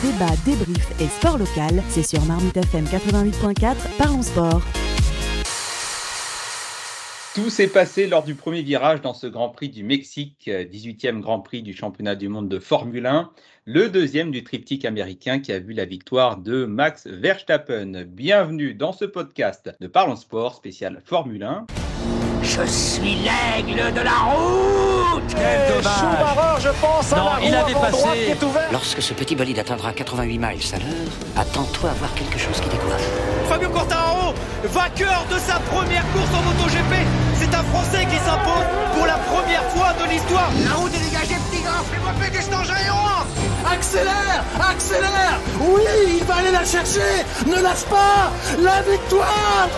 Débat, débrief et sport local, c'est sur Marmite FM 88.4, parlons sport. Tout s'est passé lors du premier virage dans ce Grand Prix du Mexique, 18e Grand Prix du championnat du monde de Formule 1, le deuxième du triptyque américain qui a vu la victoire de Max Verstappen. Bienvenue dans ce podcast de Parlons Sport spécial Formule 1. Je suis l'aigle de la route Quel dommage je pense, à Non, la il roue avait avant passé. droite qui est ouverte. Lorsque ce petit bolide atteindra 88 miles à l'heure, attends-toi à voir quelque chose qui décoiffe. Fabio Quartararo, vainqueur de sa première course en MotoGP. C'est un Français qui s'impose pour la première fois de l'histoire. La route est dégagée, petit gars. Fais-moi péter cet engin et Accélère Accélère Oui, il va aller la chercher Ne lâche pas La victoire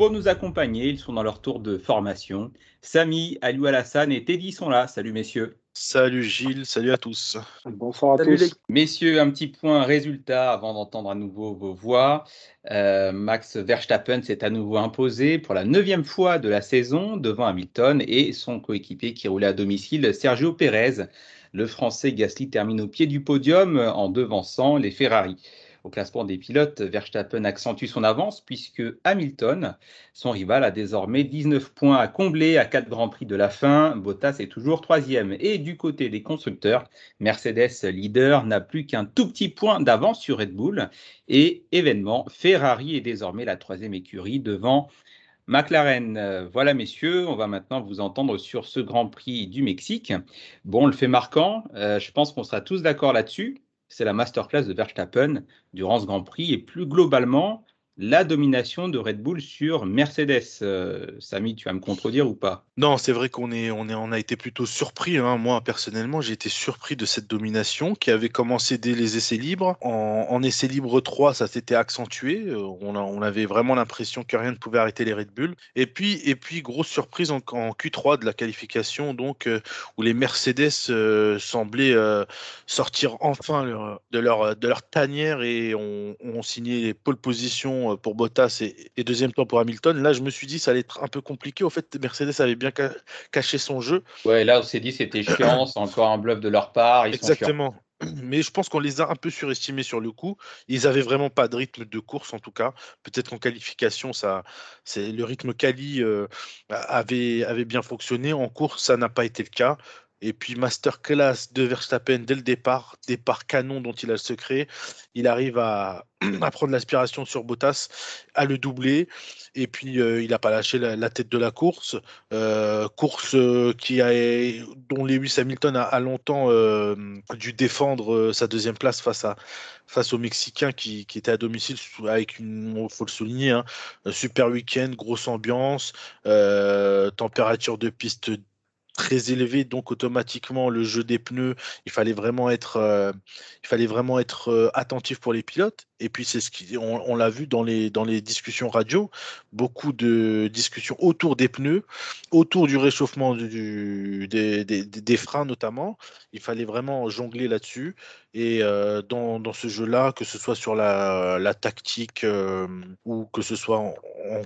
Pour nous accompagner, ils sont dans leur tour de formation. Samy, Aliou Alassane et Teddy sont là. Salut messieurs. Salut Gilles, salut à tous. Bonsoir à tous. Messieurs, un petit point résultat avant d'entendre à nouveau vos voix. Euh, Max Verstappen s'est à nouveau imposé pour la neuvième fois de la saison devant Hamilton et son coéquipier qui roulait à domicile, Sergio Pérez. Le Français Gasly termine au pied du podium en devançant les Ferrari. Au classement des pilotes, Verstappen accentue son avance puisque Hamilton, son rival, a désormais 19 points à combler à 4 Grands Prix de la fin. Bottas est toujours troisième. Et du côté des constructeurs, Mercedes leader n'a plus qu'un tout petit point d'avance sur Red Bull. Et événement, Ferrari est désormais la troisième écurie devant McLaren, voilà messieurs, on va maintenant vous entendre sur ce Grand Prix du Mexique. Bon, le fait marquant, euh, je pense qu'on sera tous d'accord là-dessus. C'est la masterclass de Verstappen durant ce Grand Prix et plus globalement la domination de Red Bull sur Mercedes. Euh, Samy, tu vas me contredire ou pas? Non, c'est vrai qu'on est, on a été plutôt surpris. hein. Moi, personnellement, j'ai été surpris de cette domination qui avait commencé dès les essais libres. En, essais libres 3, ça s'était accentué. Euh, On, avait vraiment l'impression que rien ne pouvait arrêter les Red Bull. Et puis, et puis grosse surprise en, en Q3 de la qualification, donc euh, où les Mercedes euh, semblaient sortir enfin de leur de leur tanière et ont, ont signé les pole positions pour Bottas et, et deuxième temps pour Hamilton. Là, je me suis dit ça allait être un peu compliqué. Au fait, Mercedes avait bien ca- caché son jeu. Ouais, là on s'est dit c'était chiant, c'est encore un bluff de leur part. Ils sont chiants. Exactement. Mais je pense qu'on les a un peu surestimés sur le coup. Ils avaient vraiment pas de rythme de course en tout cas. Peut-être qu'en qualification, ça, c'est le rythme quali euh, avait avait bien fonctionné. En course, ça n'a pas été le cas. Et puis masterclass de Verstappen dès le départ, départ canon dont il a le secret. Il arrive à, prendre l'aspiration sur Bottas, à le doubler. Et puis euh, il n'a pas lâché la, tête de la course. Euh, course euh, qui a, dont Lewis Hamilton a, longtemps dû défendre sa deuxième place face, à, face aux Mexicains qui, qui étaient à domicile avec une, faut le souligner, hein, super week-end, grosse ambiance, température de piste très élevée, donc automatiquement le jeu des pneus, il fallait vraiment être, euh, il fallait vraiment être euh, attentif pour les pilotes. Et puis c'est ce qui, on, l'a vu dans les dans les discussions radio, beaucoup de discussions autour des pneus, autour du réchauffement du, des, des, des freins notamment. Il fallait vraiment jongler là-dessus. Et euh, dans, dans ce jeu-là, que ce soit sur la, la tactique ou que ce soit en,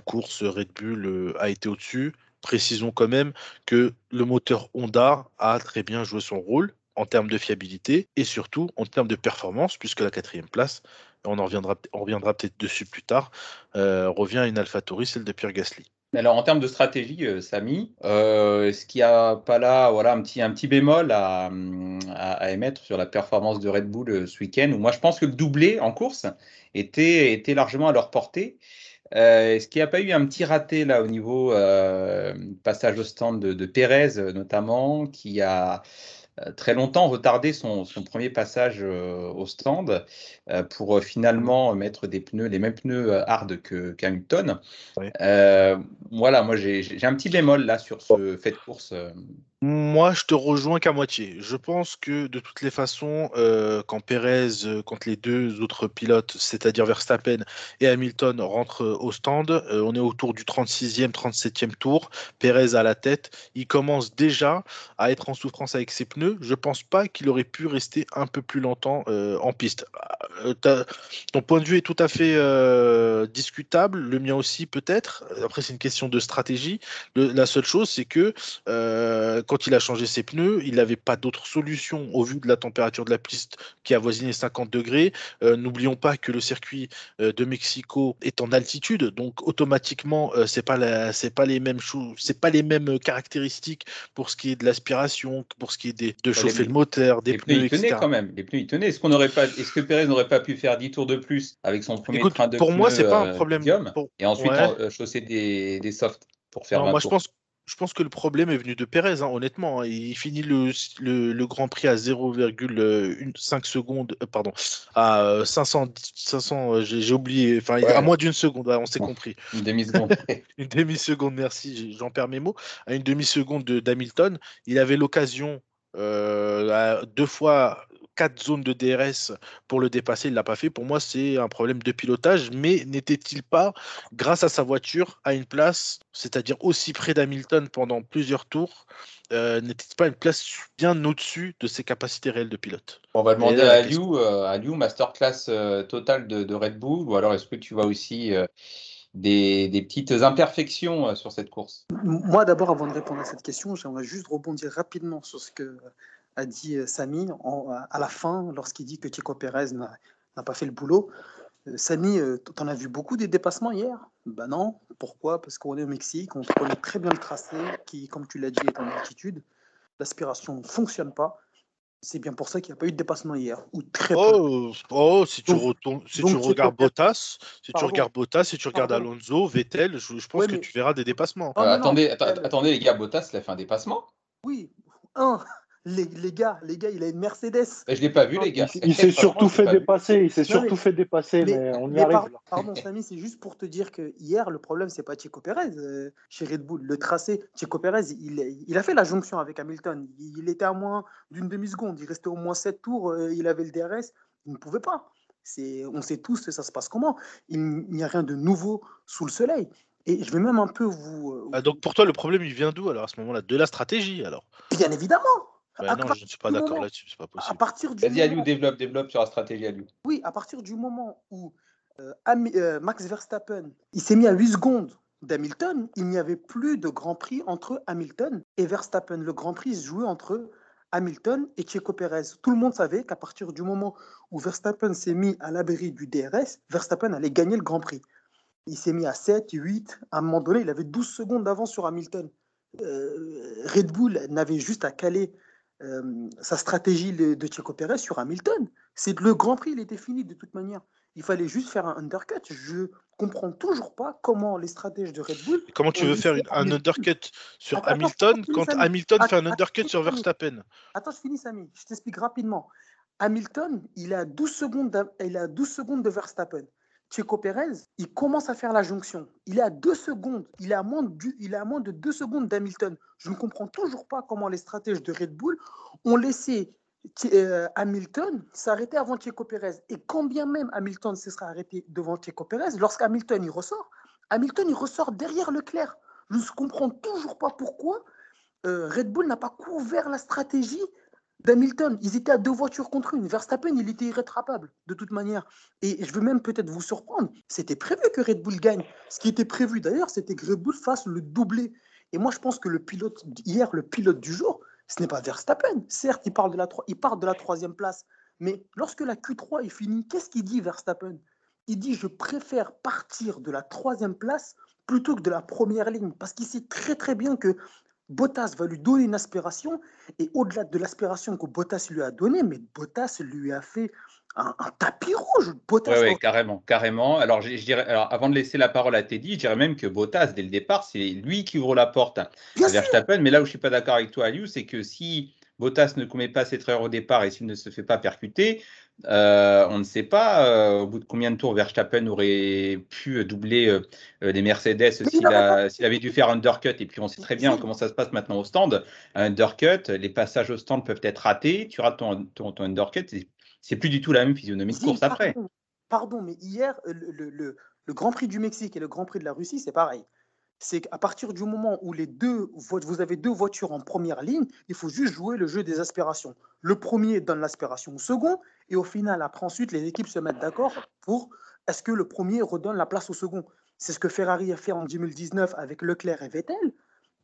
course, Red Bull a été au-dessus. Précisons quand même que le moteur Honda a très bien joué son rôle en termes de fiabilité et surtout en termes de performance, puisque la quatrième place, on en reviendra, on reviendra peut-être dessus plus tard, euh, revient à une AlphaTauri, celle de Pierre Gasly. Alors en termes de stratégie, euh, Samy, euh, est-ce qu'il n'y a pas là voilà, un, petit, un petit bémol à, émettre sur la performance de Red Bull ce week-end? Moi je pense que le doublé en course était, était largement à leur portée. Euh, Est-ce qu'il n'y a pas eu un petit raté là au niveau euh, passage au stand de, de Pérez euh, notamment, qui a euh, très longtemps retardé son, son premier passage euh, au stand euh, pour finalement mettre des pneus, les mêmes pneus hard que qu'Hamilton? Oui. Euh, voilà, moi j'ai j'ai un petit bémol là sur ce fait de course. Moi, je te rejoins qu'à moitié. Je pense que de toutes les façons, euh, quand Pérez, euh, quand les deux autres pilotes, c'est-à-dire Verstappen et Hamilton, rentrent euh, au stand, on est autour du 36e, 37e tour. Pérez à la tête, il commence déjà à être en souffrance avec ses pneus. Je pense pas qu'il aurait pu rester un peu plus longtemps en piste. T'as- ton point de vue est tout à fait discutable, le mien aussi peut-être. Après, c'est une question de stratégie. La seule chose, c'est que quand quand il a changé ses pneus, il n'avait pas d'autre solution au vu de la température de la piste qui avoisinait 50 degrés. Euh, n'oublions pas que le circuit euh, de Mexico est en altitude, donc automatiquement, c'est pas c'est pas les mêmes c'est pas les mêmes caractéristiques pour ce qui est de l'aspiration, pour ce qui est des, de chauffer le moteur, des les pneus, pneus, ils tenaient quand même. Les pneus, ils tenaient. Est-ce qu'on aurait pas, est-ce que Pérez n'aurait pas pu faire 10 tours de plus avec son premier Écoute, train de pour pneus moi, c'est pas un euh, problème. Pour- et ensuite Ouais. en- euh, chausser des, des softs pour faire Non, 20 moi, je tours? pense, je pense que le problème est venu de Pérez, hein, honnêtement. hein. Il finit le, le, le Grand Prix à 0,5 secondes, euh, pardon, à euh, 500, 500 euh, j'ai oublié, enfin, Ouais. à moins d'une seconde, ouais, on s'est compris. Une demi-seconde. Une demi-seconde, merci, j'en perds mes mots. À une demi-seconde de- d'Hamilton, il avait l'occasion euh, deux fois quatre zones de DRS pour le dépasser, il l'a pas fait. Pour moi, c'est un problème de pilotage, mais n'était-il pas, grâce à sa voiture, à une place, c'est-à-dire aussi près d'Hamilton pendant plusieurs tours, euh, n'était-il pas une place bien au-dessus de ses capacités réelles de pilote? On va demander là, à Liu, euh, à Liu, masterclass euh, totale de, de Red Bull, ou alors est-ce que tu vois aussi euh, des, des petites imperfections sur cette course? Moi, d'abord, avant de répondre à cette question, j'aimerais juste rebondir rapidement sur ce que a dit euh, Samy en- à la fin, lorsqu'il dit que Chico Pérez n'a pas fait le boulot. Euh, Samy, euh, t'en as vu beaucoup des dépassements hier? Ben non. Pourquoi? Parce qu'on est au Mexique, on connaît très bien le tracé, qui, comme tu l'as dit, est en altitude. L'aspiration ne fonctionne pas. C'est bien pour ça qu'il n'y a pas eu de dépassement hier, ou très peu. Oh, oh, si tu, Donc- retournes- si donc tu Checo regardes Bottas, si tu regardes Bottas, si tu regardes Pardon. Alonso, Vettel, je, je pense Ouais, que mais- tu verras des dépassements. Euh, non, non, attendez, attendez, les gars, Bottas, il a fait un dépassement? Oui, un, les, les gars, les gars, il a une Mercedes. Je l'ai pas vu, les gars. Il s'est surtout fait dépasser, il s'est surtout mais- fait dépasser, mais, Mais, on y mais arrive. par- pardon, Samy, c'est juste pour te dire que hier, le problème, c'est pas Checo Pérez euh, chez Red Bull. Le tracé, Checo Pérez, il, il a fait la jonction avec Hamilton. Il, il était à moins d'une demi-seconde. Il restait au moins 7 tours. euh, il avait le DRS. Il ne pouvait pas. C'est, on sait tous que ça se passe comment. Il n'y a rien de nouveau sous le soleil. Et je vais même un peu vous. euh, Ah, donc pour toi, le problème, il vient d'où alors à ce moment-là? De la stratégie alors? Bien évidemment. À non, partir je ne suis pas du d'accord moment- là-dessus, c'est pas À possible. partir du Vas-y, Aliou, développe, développe sur la stratégie, Aliou. Oui, à partir du moment où euh, euh, Max Verstappen il s'est mis à 8 secondes d'Hamilton, il n'y avait plus de Grand Prix entre Hamilton et Verstappen. Le Grand Prix se jouait entre Hamilton et Checo Pérez. Tout le monde savait qu'à partir du moment où Verstappen s'est mis à l'abri du DRS, Verstappen allait gagner le Grand Prix. Il s'est mis à 7, 8. À un moment donné, il avait 12 secondes d'avance sur Hamilton. Euh, Red Bull n'avait juste à caler euh, sa stratégie de Checo Pérez sur Hamilton. C'est le Grand Prix, il était fini de toute manière. Il fallait juste faire un undercut. Je comprends toujours pas comment les stratèges de Red Bull. Comment tu veux faire une- un undercut sur Attends, Hamilton attends, quand. Hamilton fait un undercut sur. Verstappen? Attends, je finis, Samy. Je t'explique rapidement. Hamilton, il à 12 secondes, il à 12 secondes de Verstappen. Checo Pérez, il commence à faire la jonction. Il est à 2 secondes. Il est à moins de, il est à moins de 2 secondes d'Hamilton. Je ne comprends toujours pas comment les stratèges de Red Bull ont laissé euh, Hamilton s'arrêter avant Checo Pérez. Et quand bien même Hamilton se sera arrêté devant Checo Pérez, lorsqu'Hamilton il ressort, Hamilton il ressort derrière Leclerc. Je ne comprends toujours pas pourquoi euh, Red Bull n'a pas couvert la stratégie d'Hamilton. Ils étaient à deux voitures contre une. Verstappen, il était irrétrapable de toute manière. Et je veux même peut-être vous surprendre. C'était prévu que Red Bull gagne. Ce qui était prévu d'ailleurs, c'était que Red Bull fasse le doublé. Et moi, je pense que le pilote, hier, le pilote du jour, ce n'est pas Verstappen. Certes, il, parle de la, il part de la troisième place. Mais lorsque la Q3 est finie, qu'est-ce qu'il dit Verstappen? Il dit Je préfère partir de la troisième place plutôt que de la première ligne. Parce qu'il sait très très bien que Bottas va lui donner une aspiration. Et au-delà de l'aspiration que Bottas lui a donnée, mais Bottas lui a fait un, un tapis rouge. Bottas, Oui, carrément, carrément. Alors, je, je dirais, alors, avant de laisser la parole à Teddy, je dirais même que Bottas, dès le départ, c'est lui qui ouvre la porte à Verstappen. Mais là où je suis pas d'accord avec toi, Aliou, c'est que si Bottas ne commet pas cette erreur au départ et s'il ne se fait pas percuter, euh, on ne sait pas euh, au bout de combien de tours Verstappen aurait pu doubler euh, euh, les Mercedes s'il avait dû faire un undercut. Et puis on sait très bien comment ça se passe maintenant au stand. Un undercut, les passages au stand peuvent être ratés. Tu rates ton, ton, ton undercut, c'est- plus du tout la même physionomie de course après. Pardon, pardon, mais hier, le, le- le- le Grand Prix du Mexique et le Grand Prix de la Russie, c'est pareil. C'est qu'à partir du moment où les deux, vo- vous avez deux voitures en première ligne, il faut juste jouer le jeu des aspirations. Le premier donne l'aspiration au second, et au final, après ensuite, les équipes se mettent d'accord pour est-ce que le premier redonne la place au second. C'est ce que Ferrari a fait en 2019 avec Leclerc et Vettel.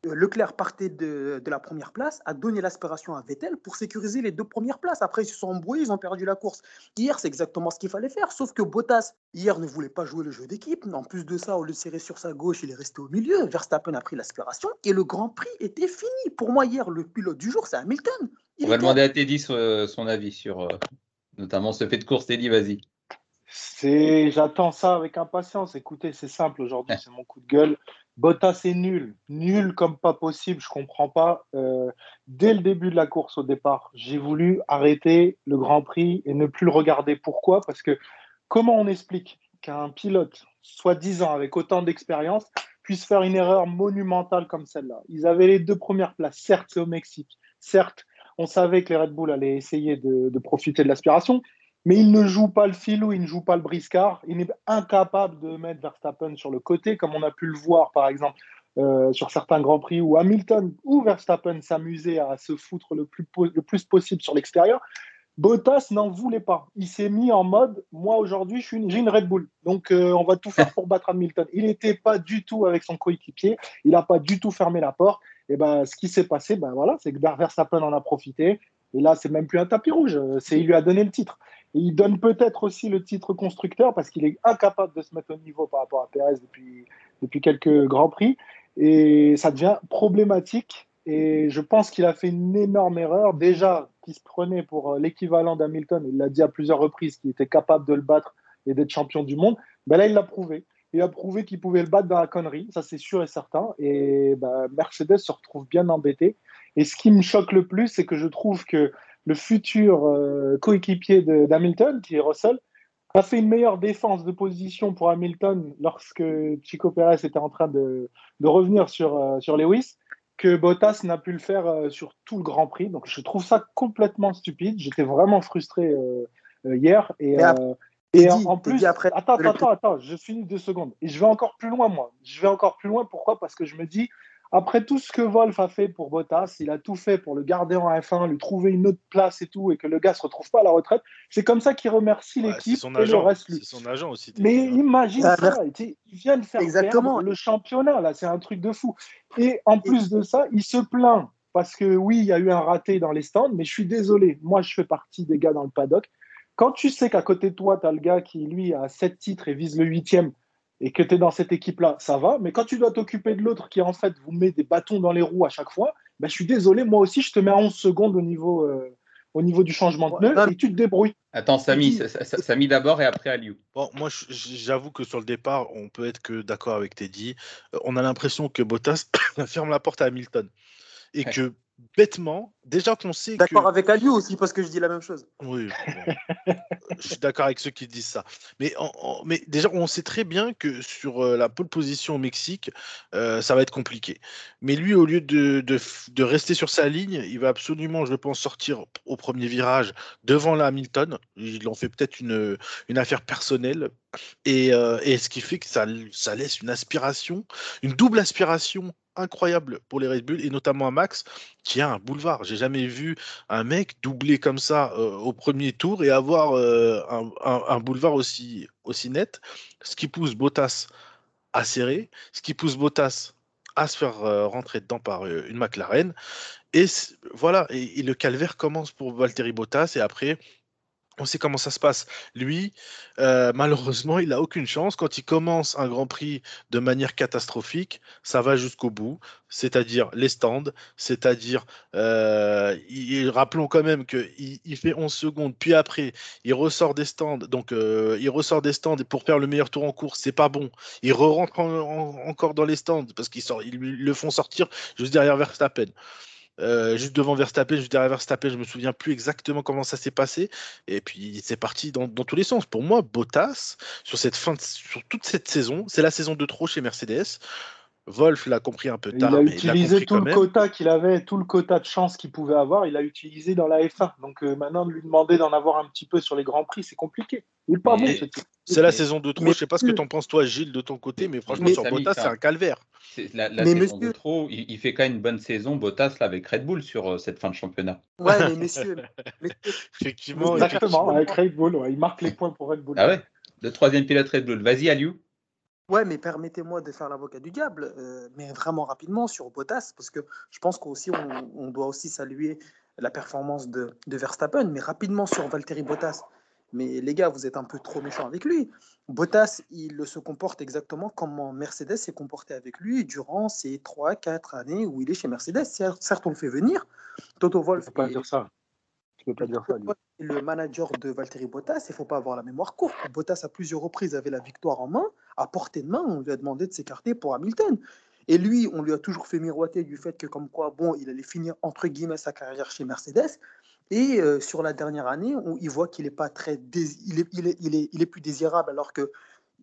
Euh, Leclerc partait de, de la première place, a donné l'aspiration à Vettel pour sécuriser les deux premières places. Après, ils se sont embrouillés, ils ont perdu la course. Hier, c'est exactement ce qu'il fallait faire, sauf que Bottas, hier, ne voulait pas jouer le jeu d'équipe. En plus de ça, au lieu de serrer sur sa gauche, il est resté au milieu. Verstappen a pris l'aspiration et le Grand Prix était fini. Pour moi, hier, le pilote du jour, c'est Hamilton. Il On va demander à Teddy son, son avis sur euh, notamment ce fait de course. Teddy, vas-y. C'est, j'attends ça avec impatience. Écoutez, c'est simple aujourd'hui, c'est mon coup de gueule. Bottas est nul, nul comme pas possible. Je comprends pas. Euh, dès le début de la course au départ, j'ai voulu arrêter le Grand Prix et ne plus le regarder. Pourquoi? Parce que comment on explique qu'un pilote, soit 10 ans avec autant d'expérience, puisse faire une erreur monumentale comme celle-là? Ils avaient les deux premières places. Certes, c'est au Mexique. Certes, on savait que les Red Bull allaient essayer de profiter de l'aspiration. Mais il ne joue pas le filou, il ne joue pas le briscard. Il est incapable de mettre Verstappen sur le côté, comme on a pu le voir, par exemple, euh, sur certains Grands Prix où Hamilton ou Verstappen s'amusaient à se foutre le plus, le plus possible sur l'extérieur. Bottas n'en voulait pas. Il s'est mis en mode moi aujourd'hui j'ai une, Red Bull, donc euh, on va tout faire pour battre Hamilton. Il n'était pas du tout avec son coéquipier, il n'a pas du tout fermé la porte. Et ben ce qui s'est passé, ben voilà, c'est que Verstappen en a profité. Et là, c'est même plus un tapis rouge, c'est il lui a donné le titre. Il donne peut-être aussi le titre constructeur parce qu'il est incapable de se mettre au niveau par rapport à Perez depuis, depuis quelques grands prix. Et ça devient problématique. Et je pense qu'il a fait une énorme erreur. Déjà, qu'il se prenait pour l'équivalent d'Hamilton, il l'a dit à plusieurs reprises, qu'il était capable de le battre et d'être champion du monde. Ben là, il l'a prouvé. Il a prouvé qu'il pouvait le battre dans la connerie, ça c'est sûr et certain. Et ben, Mercedes se retrouve bien embêté. Et ce qui me choque le plus, c'est que je trouve que le futur euh, coéquipier d'Hamilton, qui est Russell, a fait une meilleure défense de position pour Hamilton lorsque Chico Perez était en train de, de revenir sur, euh, sur Lewis que Bottas n'a pu le faire euh, sur tout le Grand Prix. Donc je trouve ça complètement stupide. J'étais vraiment frustré hier. Et, et, en plus, après, attends, attends, attends, je finis deux secondes. Et je vais encore plus loin, moi. Je vais encore plus loin. Pourquoi? Parce que je me dis, après tout ce que Wolf a fait pour Bottas, il a tout fait pour le garder en F1, lui trouver une autre place et tout, et que le gars se retrouve pas à la retraite. C'est comme ça qu'il remercie l'équipe et le reste lui. C'est son agent aussi. Mais imagine ah, ça, il vient de faire Exactement. le championnat, là, c'est un truc de fou. Et en plus de ça, il se plaint parce que oui, il y a eu un raté dans les stands, mais je suis désolé, moi je fais partie des gars dans le paddock. Quand tu sais qu'à côté de toi, tu as le gars qui, lui, a 7 titres et vise le huitième, et que tu es dans cette équipe-là, ça va. Mais quand tu dois t'occuper de l'autre qui, en fait, vous met des bâtons dans les roues à chaque fois, ben, je suis désolé, moi aussi, je te mets à 11 secondes au niveau, euh, au niveau du changement de pneu et tu te débrouilles. Attends, Samy, Samy d'abord et après Aliou. Bon, moi, j'avoue que sur le départ, on peut être que d'accord avec Teddy. Euh, on a l'impression que Bottas ferme la porte à Hamilton et que bêtement, déjà qu'on sait D'accord avec Aliou aussi, parce que je dis la même chose. Oui, je suis d'accord avec ceux qui disent ça. Mais, mais déjà, on sait très bien que sur euh, la pole position au Mexique, euh, ça va être compliqué. Mais lui, au lieu de, de, rester sur sa ligne, il va absolument, je pense, sortir au premier virage devant la Hamilton. Il en fait peut-être une, une affaire personnelle. Et, euh, et, ce qui fait que ça, ça laisse une aspiration, une double aspiration incroyable pour les Red Bull et notamment à Max qui a un boulevard. J'ai jamais vu un mec doubler comme ça euh, au premier tour et avoir euh, un, boulevard aussi, aussi net. Ce qui pousse Bottas à serrer, ce qui pousse Bottas à se faire euh, rentrer dedans par une McLaren. Et voilà, et, le calvaire commence pour Valtteri Bottas et après on sait comment ça se passe. Lui, euh, malheureusement, il n'a aucune chance. Quand il commence un Grand Prix de manière catastrophique, ça va jusqu'au bout, c'est-à-dire les stands, c'est-à-dire, euh, rappelons quand même qu'il il fait 11 secondes, puis après, il ressort des stands, donc euh, il ressort des stands pour faire le meilleur tour en course, c'est pas bon. Il re-rentre encore dans les stands parce qu'ils ils le font sortir juste derrière Verstappen. Euh, juste devant Verstappen, juste derrière Verstappen, je me souviens plus exactement comment ça s'est passé. Et puis c'est parti dans, tous les sens. Pour moi, Bottas, sur toute cette saison, c'est la saison de trop chez Mercedes. Wolf l'a compris un peu tard. Il a utilisé tout le quota qu'il avait, tout le quota de chance qu'il pouvait avoir, il a utilisé dans la F1. Donc euh, maintenant, de lui demander d'en avoir un petit peu sur les grands prix, c'est compliqué. Il pas bon. C'est la saison de trop. Je sais pas ce que tu en penses toi, Gilles, de ton côté, mais franchement, sur Bottas, c'est un calvaire. La, la mais saison de trop, il, fait quand même une bonne saison, Bottas, là, avec Red Bull sur euh, cette fin de championnat. Ouais, mais messieurs. effectivement, Exactement, avec Red Bull, il marque les points pour Red Bull. Ah ouais Le troisième pilote Red Bull. Vas-y, Aliou. Ouais, mais permettez-moi de faire l'avocat du diable, euh, mais vraiment rapidement sur Bottas, parce que je pense qu'aussi on, on doit aussi saluer la performance de, de Verstappen, mais rapidement sur Valtteri Bottas. Mais les gars, vous êtes un peu trop méchants avec lui. Bottas, il se comporte exactement comme Mercedes s'est comporté avec lui durant ces 3-4 années où il est chez Mercedes. Certes, on le fait venir. Toto Wolff. Tu peux pas dire ça. Tu peux pas dire ça. Lui. Le manager de Valtteri Bottas, il ne faut pas avoir la mémoire courte. Bottas, à plusieurs reprises, avait la victoire en main. À portée de main, on lui a demandé de s'écarter pour Hamilton. Et lui, on lui a toujours fait miroiter du fait que, comme quoi, bon, il allait finir entre guillemets sa carrière chez Mercedes. Et euh, sur la dernière année, on, il voit qu'il est pas très, il est, il, est, il, est, il est plus désirable, alors que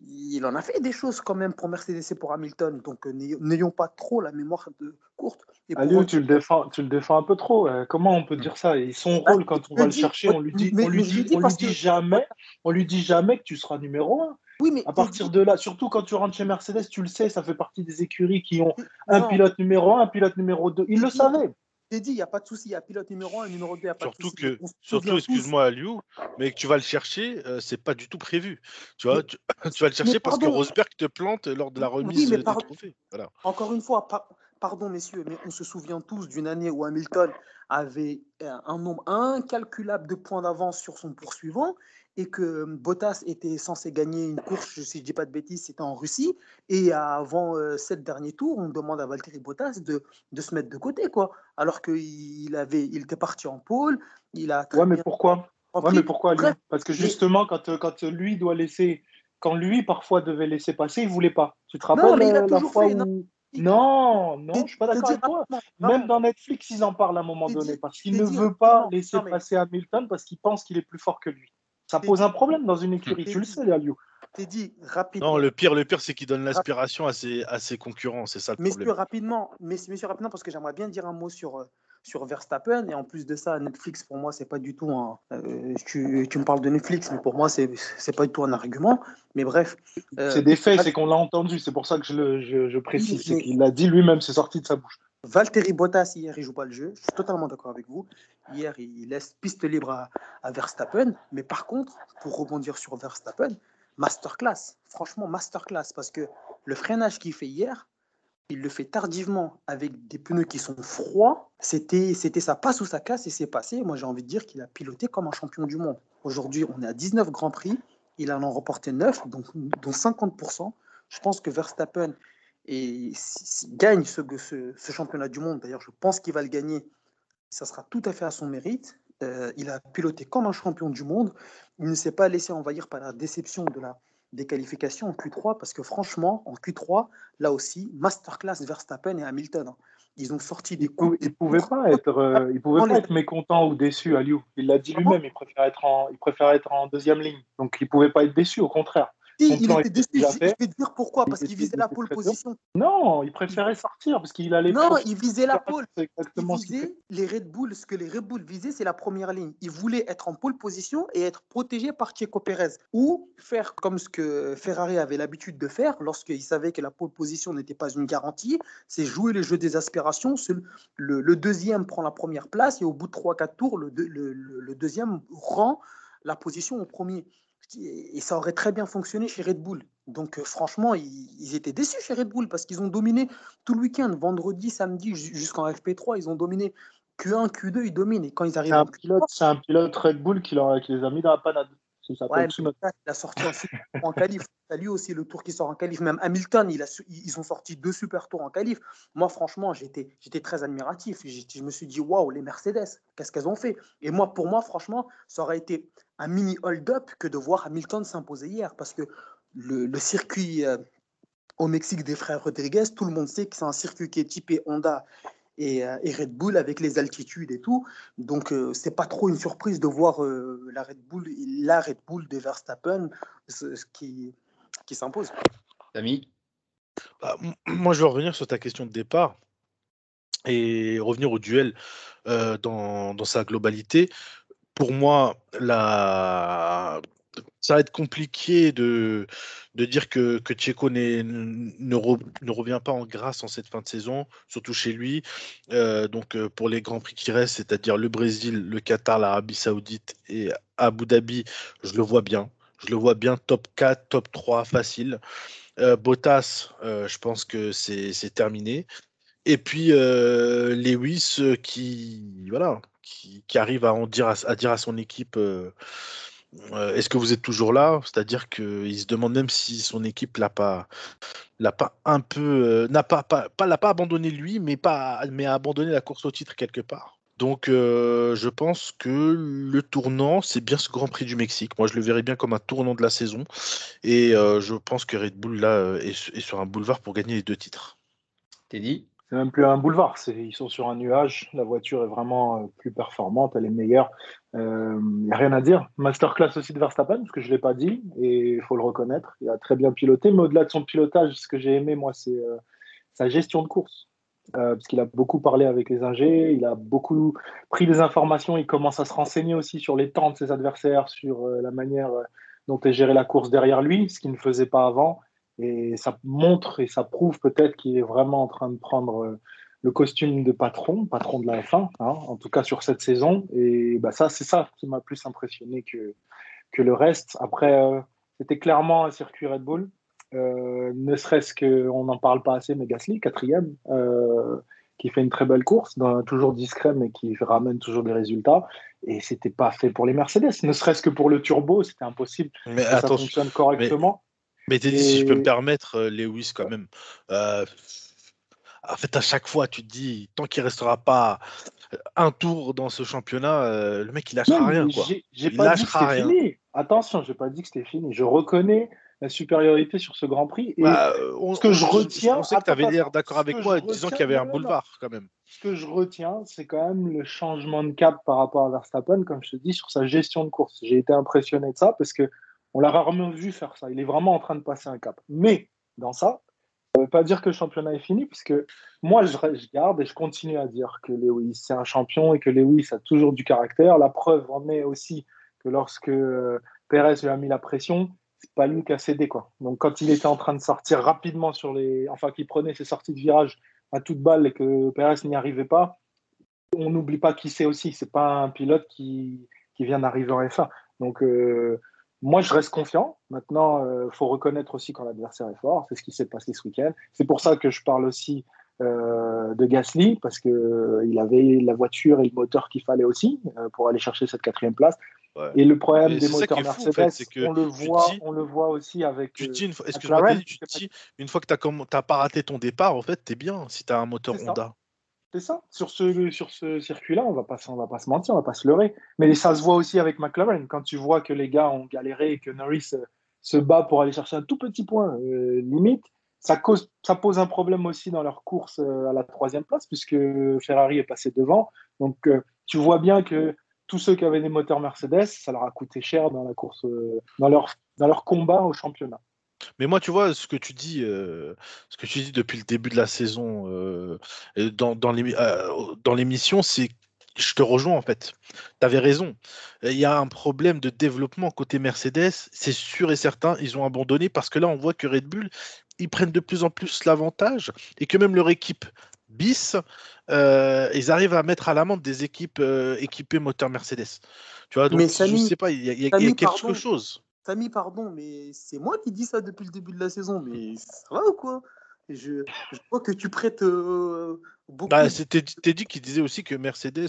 il en a fait des choses quand même pour Mercedes et pour Hamilton. Donc euh, n'ayons pas trop la mémoire de courte. Et Allez, tu le défends, tu le défends un peu trop. Euh, comment on peut dire ça? Et son rôle quand on va le chercher, on lui dit, on lui dit, on lui dit jamais, on lui dit jamais que tu seras numéro un. Oui, mais à partir de là, surtout quand tu rentres chez Mercedes, tu le sais, ça fait partie des écuries qui ont un pilote numéro un, un pilote numéro 2. Il le savait. Dit, il n'y a pas de souci, il y a pilote numéro 1 et numéro 2, il n'y a pas surtout de souci. Que, surtout, excuse-moi, Liu, mais que tu vas le chercher, euh, c'est pas du tout prévu. Tu, vois, tu, tu vas le chercher parce que Rosberg te plante lors de la remise oui, des trophées. Voilà. Encore une fois, par, pardon messieurs, mais on se souvient tous d'une année où Hamilton avait un nombre incalculable de points d'avance sur son poursuivant et que Bottas était censé gagner une course, si je ne dis pas de bêtises, c'était en Russie. Et avant euh, sept derniers tours, on demande à Valtteri Bottas de, de se mettre de côté, quoi. Alors qu'il avait, il était parti en pôle. Il a ouais, mais pourquoi? ouais, mais pourquoi lui Parce que justement, quand, quand lui doit laisser, quand lui parfois devait laisser passer, il voulait pas. Tu te rappelles non, mais il a la toujours fois fait, non. où... Non, non, je suis pas d'accord avec toi. Même dans Netflix, ils en parlent à un moment donné parce qu'il ne veut pas laisser non, passer Hamilton parce qu'il pense qu'il est plus fort que lui. Ça pose un problème dans une écurie, tu le sais, Aliou. T'es dit rapidement. Non, le pire, le pire, c'est qu'il donne l'inspiration à ses, à ses concurrents, c'est ça le messieurs, problème. rapidement, messieurs, messieurs, rapidement, parce que j'aimerais bien dire un mot sur, sur Verstappen. Et en plus de ça, Netflix, pour moi, c'est pas du tout un. Euh, tu, tu, me parles de Netflix, mais pour moi, c'est c'est pas du tout un argument. Mais bref. Euh, c'est des faits, c'est qu'on l'a entendu. C'est pour ça que je, le, je, je précise. C'est qu'il l'a dit lui-même, c'est sorti de sa bouche. Valtteri Bottas, hier, il joue pas le jeu. Je suis totalement d'accord avec vous. Hier, il laisse piste libre à, à, Verstappen. Mais par contre, pour rebondir sur Verstappen, masterclass. Franchement, masterclass. Parce que le freinage qu'il fait hier, il le fait tardivement avec des pneus qui sont froids. C'était, sa passe ou sa casse et c'est passé. Moi, j'ai envie de dire qu'il a piloté comme un champion du monde. Aujourd'hui, on est à 19 Grands Prix. Il en a remporté 9, donc, dont 50%. Je pense que Verstappen et s'il gagne ce, ce, ce, championnat du monde, d'ailleurs, je pense qu'il va le gagner. Ça sera tout à fait à son mérite. Euh, il a piloté comme un champion du monde. Il ne s'est pas laissé envahir par la déception de la, des qualifications en Q3 parce que franchement, en Q3, là aussi, masterclass Verstappen et Hamilton. Hein. Ils ont sorti des coups. Il ne pouvait pas être, euh, il pouvait pas être mécontent ou déçu à Liu. Il l'a dit lui-même, il préfère être en, il préfère être en deuxième ligne. Donc il ne pouvait pas être déçu, au contraire. Si, il était déçu. Je vais te dire pourquoi. Parce qu'il visait la pole position. Non, il préférait sortir parce qu'il allait. Non, il visait la pole. Il visait les Red Bull. Ce que les Red Bull visaient, c'est la première ligne. Il voulait être en pole position et être protégé par Checo Pérez. Ou faire comme ce que Ferrari avait l'habitude de faire lorsqu'il savait que la pole position n'était pas une garantie. C'est jouer le jeu des aspirations. Le, le, deuxième prend la première place et au bout de 3-4 tours, le, le, le deuxième rend la position au premier et ça aurait très bien fonctionné chez Red Bull. Donc euh, franchement, ils, ils, étaient déçus chez Red Bull parce qu'ils ont dominé tout le week-end, vendredi, samedi jusqu'en FP3, ils ont dominé Q1, Q2, ils dominent. Et quand ils arrivent c'est un, pilote, c'est un pilote Red Bull qui, leur, qui les a mis dans la panade. Ça ouais, il a sorti en, en qualif. C'est lui aussi le tour qui sort en qualif. Même Hamilton, il a, ils ont sorti deux super tours en qualif. Moi, franchement, j'étais, j'étais très admiratif. Je me suis dit, waouh, les Mercedes, qu'est-ce qu'elles ont fait? Et moi, pour moi, franchement, ça aurait été un mini hold-up que de voir Hamilton s'imposer hier. Parce que le, le circuit euh, au Mexique des frères Rodriguez, tout le monde sait que c'est un circuit qui est typé Honda et, euh, et, Red Bull avec les altitudes et tout. Donc, euh, c'est pas trop une surprise de voir euh, la Red Bull, la Red Bull de Verstappen ce, ce qui, qui s'impose. Samy bah, Moi, je vais revenir sur ta question de départ et revenir au duel euh, dans, dans, sa globalité. Pour moi, la, ça va être compliqué de, de dire que, que Checo ne, ne, revient pas en grâce en cette fin de saison, surtout chez lui. Euh, donc euh, pour les grands prix qui restent, c'est-à-dire le Brésil, le Qatar, l'Arabie Saoudite et Abu Dhabi, je le vois bien. Je le vois bien top 4, top 3 facile. Euh, Bottas, je pense que c'est terminé. Et puis Lewis qui, voilà, qui, qui, arrive à, dire à, dire à son équipe est-ce que vous êtes toujours là? C'est-à-dire qu'il se demande même si son équipe l'a pas, un peu, n'a pas, pas, abandonné lui, mais pas, mais a abandonné la course au titre quelque part. Donc, je pense que le tournant, c'est bien ce Grand Prix du Mexique. Moi, je le verrais bien comme un tournant de la saison. Et je pense que Red Bull, là, est, sur un boulevard pour gagner les deux titres. T'es dit C'est même plus un boulevard. Ils sont sur un nuage. La voiture est vraiment plus performante. Elle est meilleure. Il n'y a rien à dire. Masterclass aussi de Verstappen, parce que je ne l'ai pas dit. Et il faut le reconnaître. Il a très bien piloté. Mais au-delà de son pilotage, ce que j'ai aimé, moi, c'est sa gestion de course. Euh, parce qu'il a beaucoup parlé avec les ingés, il a beaucoup pris des informations, il commence à se renseigner aussi sur les temps de ses adversaires, sur euh, la manière euh, dont est gérée la course derrière lui, ce qu'il ne faisait pas avant. Et ça montre et ça prouve peut-être qu'il est vraiment en train de prendre le costume de patron, patron de la F1, hein, en tout cas sur cette saison. Et bah, ça, c'est ça qui m'a plus impressionné que, que le reste. Après, c'était clairement un circuit Red Bull. Euh, ne serait-ce qu'on n'en parle pas assez, mais Gasly, quatrième, euh, qui fait une très belle course, toujours discret, mais qui ramène toujours des résultats. Et c'était pas fait pour les Mercedes, ne serait-ce que pour le turbo, c'était impossible mais que ça fonctionne correctement. Mais, mais si je peux me permettre, euh, Lewis, quand même. en fait, à chaque fois, tu te dis, tant qu'il restera pas un tour dans ce championnat, le mec, il lâchera rien. Quoi. il pas lâchera rien. Fini. Attention, j'ai pas dit que c'était fini. Je reconnais la supériorité sur ce Grand Prix. Et bah, on, ce que je retiens. On sait que tu avais l'air d'accord avec moi, disant qu'il y avait un boulevard quand même. Ce que je retiens, c'est quand même le changement de cap par rapport à Verstappen, comme je te dis, sur sa gestion de course. J'ai été impressionné de ça parce que on l'a rarement vu faire ça. Il est vraiment en train de passer un cap. Mais dans ça, ça ne veut pas dire que le championnat est fini, puisque moi, je, garde et je continue à dire que Lewis, c'est un champion et que Lewis a toujours du caractère. La preuve en est aussi que lorsque euh, Perez lui a mis la pression, c'est pas lui qui a cédé quoi. Donc quand il était en train de sortir rapidement sur les, enfin qu'il prenait ses sorties de virage à toute balle et que Perez n'y arrivait pas, on n'oublie pas qui c'est aussi. C'est pas un pilote qui, qui vient d'arriver en F1. Donc euh, moi je reste confiant. Maintenant, il euh, faut reconnaître aussi quand l'adversaire est fort. C'est ce qui s'est passé ce week-end. C'est pour ça que je parle aussi euh, de Gasly parce que il avait la voiture et le moteur qu'il fallait aussi pour aller chercher cette quatrième place. Et le problème des moteurs Mercedes, on, le voit, on le voit aussi avec. Tu dis, une fois, une fois que tu n'as pas raté ton départ, en fait, tu es bien si tu as un moteur Honda. C'est ça. Sur ce, sur ce circuit-là, on on va pas se mentir, on va pas se leurrer. Mais ça se voit aussi avec McLaren. Quand tu vois que les gars ont galéré et que Norris euh, se bat pour aller chercher un tout petit point euh, limite, ça, cause, ça pose un problème aussi dans leur course euh, à la troisième place, puisque Ferrari est passé devant. Donc, tu vois bien que tous ceux qui avaient des moteurs Mercedes, ça leur a coûté cher dans la course, dans leur, dans leur combat au championnat. Mais moi, tu vois, ce que tu dis, euh, ce que tu dis depuis le début de la saison euh, dans, dans l'émission, c'est je te rejoins en fait. Tu avais raison. Il y a un problème de développement côté Mercedes, c'est sûr et certain. Ils ont abandonné parce que là, on voit que Red Bull, ils prennent de plus en plus l'avantage et que même leur équipe bis, euh, ils arrivent à mettre à l'amende des équipes euh, équipées moteur Mercedes. Tu vois, donc mais je sais pas, il y a, quelque chose. Samy, pardon, mais c'est moi qui dis ça depuis le début de la saison, mais ça va ou quoi? Je, je, vois que tu prêtes euh, beaucoup. Bah, C'était dit qui disait aussi que Mercedes.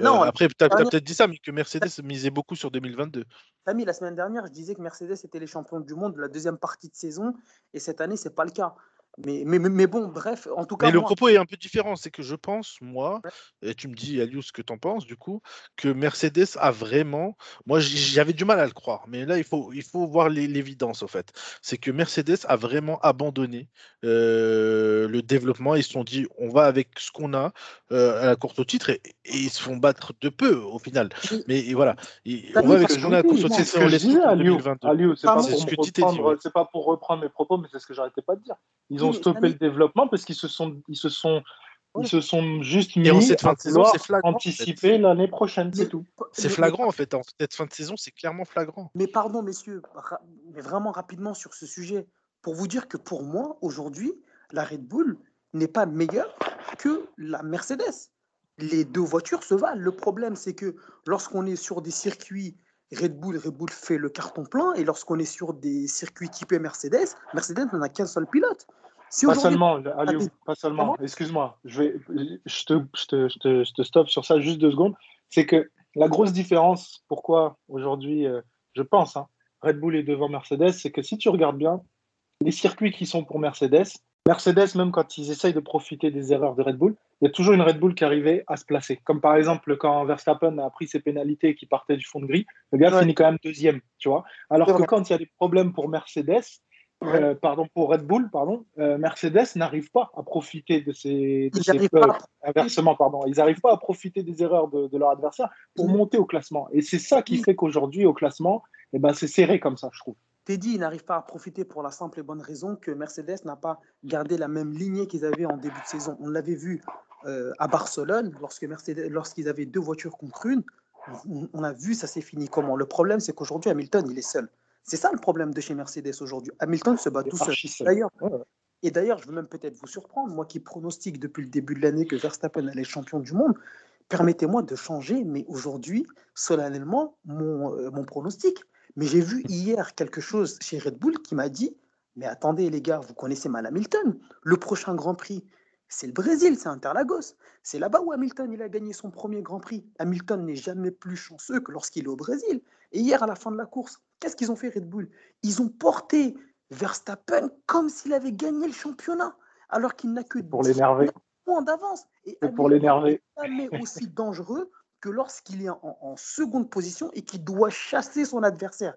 non, après, tu as, peut-être dit ça, mais que Mercedes misait beaucoup sur 2022. Samy, la semaine dernière, je disais que Mercedes était les champions du monde de la deuxième partie de saison, et cette année, c'est pas le cas. Mais, mais, mais, bon, bref, en tout cas. Mais le propos est un peu différent. C'est que je pense, moi, et tu me dis, Aliou, ce que tu en penses, du coup, que Mercedes a vraiment. Moi, j'avais du mal à le croire. Mais là, il faut, il faut voir l'évidence, en fait. C'est que Mercedes a vraiment abandonné euh, le développement. Ils se sont dit, on va avec ce qu'on a euh, à la course au titre et, ils se font battre de peu, au final. Mais voilà. on va avec ce qu'on a à la course au titre C'est pas pour reprendre mes propos, mais c'est ce que j'arrêtais pas de dire. Ils ont stoppé le développement parce qu'ils se sont, ils se sont, ils se sont juste mis en cette fin de saison, c'est flagrant. Anticiper l'année prochaine, c'est tout. C'est flagrant en fait. En cette fin de saison, c'est clairement flagrant. Mais pardon, messieurs, mais vraiment rapidement sur ce sujet, pour vous dire que pour moi, aujourd'hui, la Red Bull n'est pas meilleure que la Mercedes. Les deux voitures se valent. Le problème, c'est que lorsqu'on est sur des circuits Red Bull, Red Bull fait le carton plein, et lorsqu'on est sur des circuits typés Mercedes, Mercedes n'en a qu'un seul pilote. Si pas seulement, pas seulement. Excuse-moi, je, vais, je, te, je, te, je, te, je te stoppe sur ça juste deux secondes. C'est que la grosse différence, pourquoi aujourd'hui, euh, je pense, hein, Red Bull est devant Mercedes, c'est que si tu regardes bien, les circuits qui sont pour Mercedes, Mercedes, même quand ils essayent de profiter des erreurs de Red Bull, il y a toujours une Red Bull qui arrivait à se placer. Comme par exemple quand Verstappen a pris ses pénalités et qui partait du fond de grille, le gars finit quand même deuxième, tu vois. Alors que quand il y a des problèmes pour Mercedes, euh, pardon, pour Red Bull, pardon, euh, Mercedes n'arrive pas à profiter de ces, inversement, pardon, ils n'arrivent pas à profiter des erreurs de, leur adversaire pour monter au classement. Et c'est ça qui fait qu'aujourd'hui au classement, eh ben, c'est serré comme ça, je trouve. Teddy n'arrive pas à profiter pour la simple et bonne raison que Mercedes n'a pas gardé la même lignée qu'ils avaient en début de saison. On l'avait vu euh, à Barcelone, lorsque Mercedes, lorsqu'ils avaient deux voitures contre une. On a vu ça s'est fini comment? Le problème, c'est qu'aujourd'hui, Hamilton, il est seul. C'est ça le problème de chez Mercedes aujourd'hui. Hamilton se bat tout seul. D'ailleurs, et d'ailleurs, je veux même peut-être vous surprendre, moi qui pronostique depuis le début de l'année que Verstappen allait champion du monde, permettez-moi de changer, mais aujourd'hui, solennellement, mon, euh, mon pronostic. Mais j'ai vu hier quelque chose chez Red Bull qui m'a dit Mais attendez, les gars, vous connaissez mal Hamilton. Le prochain Grand Prix, c'est le Brésil, c'est Interlagos. C'est là-bas où Hamilton il a gagné son premier Grand Prix. Hamilton n'est jamais plus chanceux que lorsqu'il est au Brésil. Et hier, à la fin de la course, qu'est-ce qu'ils ont fait Red Bull? Ils ont porté Verstappen comme s'il avait gagné le championnat, alors qu'il n'a que pour l'énerver points d'avance. Et pour l'énerver. Jamais aussi dangereux que lorsqu'il est en, seconde position et qu'il doit chasser son adversaire.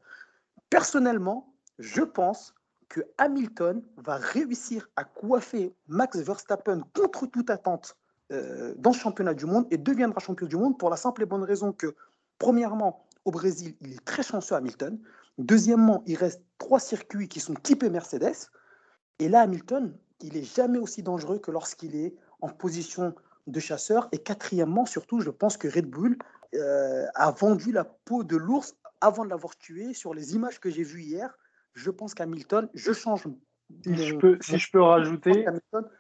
Personnellement, je pense que Hamilton va réussir à coiffer Max Verstappen contre toute attente euh, dans le championnat du monde et deviendra champion du monde pour la simple et bonne raison que, premièrement, au Brésil, il est très chanceux Hamilton. Deuxièmement, il reste trois circuits qui sont typés Mercedes. Et là, Hamilton, il est jamais aussi dangereux que lorsqu'il est en position de chasseurs. Et quatrièmement, surtout, je pense que Red Bull euh, a vendu la peau de l'ours avant de l'avoir tué. Sur les images que j'ai vues hier, je pense qu'Hamilton, je change. Si, je peux, si je peux rajouter,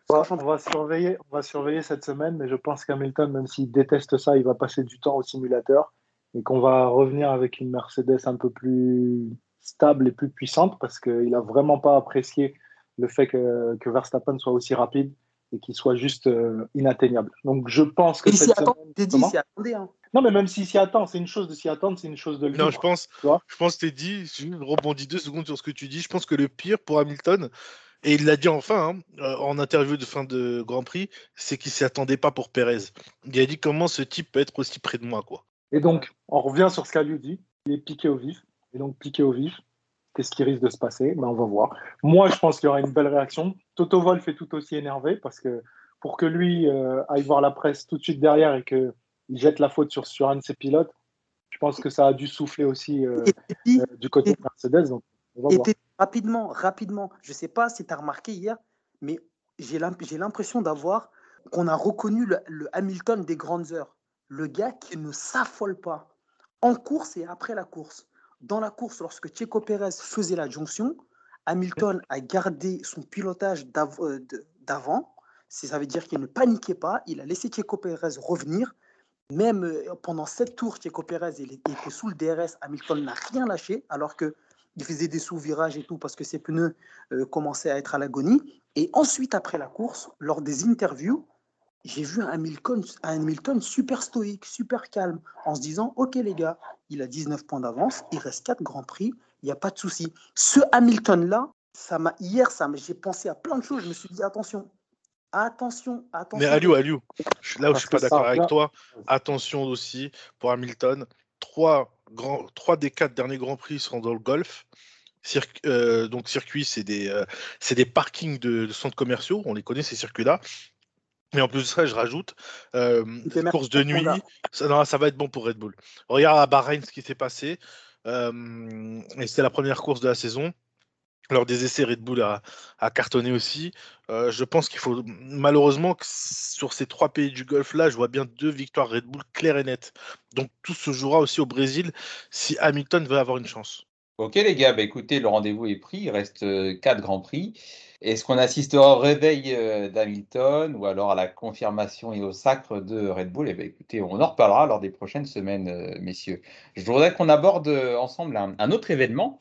on va, surveiller, on va surveiller cette semaine, mais je pense qu'Hamilton, même s'il déteste ça, il va passer du temps au simulateur et qu'on va revenir avec une Mercedes un peu plus stable et plus puissante parce qu'il n'a vraiment pas apprécié le fait que, que Verstappen soit aussi rapide et qu'il soit juste euh, inatteignable. Donc je pense que. cette semaine, hein. Non, mais même s'il s'y attend, c'est une chose de s'y attendre, c'est une chose de le Non, je pense, je pense, dit, je rebondis deux secondes sur ce que tu dis. Je pense que le pire pour Hamilton, et il l'a dit enfin hein, euh, en interview de fin de Grand Prix, c'est qu'il s'y attendait pas pour Pérez. Il a dit comment ce type peut être aussi près de moi, quoi. Et donc, on revient sur ce qu'Aliou dit. Il est piqué au vif. Et donc, piqué au vif, Qu'est-ce qui risque de se passer? Ben, On va voir. Moi, je pense qu'il y aura une belle réaction. Toto Wolf est tout aussi énervé parce que pour que lui euh, aille voir la presse tout de suite derrière et qu'il jette la faute sur, sur un de ses pilotes, je pense que ça a dû souffler aussi euh, euh, du côté de Mercedes. Donc, rapidement, rapidement, je ne sais pas si tu as remarqué hier, mais j'ai l'impression d'avoir qu'on a reconnu le, le Hamilton des grandes heures. Le gars qui ne s'affole pas en course et après la course dans la course, lorsque Checo Pérez faisait la jonction, Hamilton a gardé son pilotage euh, d'avant. Ça veut dire qu'il ne paniquait pas. Il a laissé Checo Pérez revenir. Même euh, pendant sept tours, Checo Pérez il était sous le DRS. Hamilton n'a rien lâché, alors qu'il faisait des sous-virages et tout parce que ses pneus euh, commençaient à être à l'agonie. Et ensuite, après la course, lors des interviews, j'ai vu un Hamilton, un Hamilton super stoïque, super calme, en se disant Ok, les gars, il a 19 points d'avance, il reste 4 grands prix, il n'y a pas de souci. Ce Hamilton-là, ça m'a hier, ça j'ai pensé à plein de choses. Je me suis dit Attention, attention, attention. Mais Aliou, Aliou, là où je suis pas d'accord avec toi, attention aussi pour Hamilton. Trois, grands, trois des quatre derniers grands prix seront dans le golf. Euh, donc circuit, c'est des, euh, des parkings de, centres commerciaux, on les connaît ces circuits-là. Mais en plus de ça, je rajoute, euh, course de nuit, ça, ça, va être bon pour Red Bull. Regarde à Bahreïn ce qui s'est passé. Euh, et c'était la première course de la saison. Lors des essais, Red Bull a, cartonné aussi. Euh, je pense qu'il faut malheureusement que sur ces trois pays du Golfe là, je vois bien deux victoires Red Bull claires et nettes. Donc tout se jouera aussi au Brésil si Hamilton veut avoir une chance. Ok les gars, bah, écoutez, le rendez-vous est pris. Il reste quatre grands prix. Est-ce qu'on assistera au réveil euh, d'Hamilton ou alors à la confirmation et au sacre de Red Bull? Eh bien, écoutez, on en reparlera lors des prochaines semaines, euh, messieurs. Je voudrais qu'on aborde euh, ensemble un, autre événement,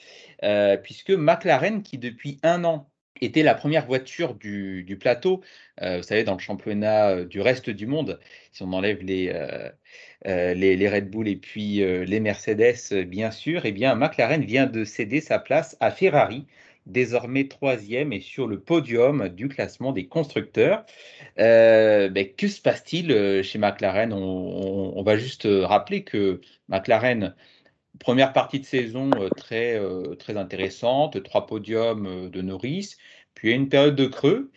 puisque McLaren, qui depuis un an était la première voiture du, plateau, vous savez, dans le championnat du reste du monde, si on enlève les, les, Red Bull et puis les Mercedes, bien sûr, eh bien, McLaren vient de céder sa place à Ferrari désormais troisième et sur le podium du classement des constructeurs. Euh, ben, que se passe-t-il euh, chez McLaren? On, va juste euh, rappeler que McLaren, première partie de saison très, très intéressante, trois podiums de Norris, puis une période de creux.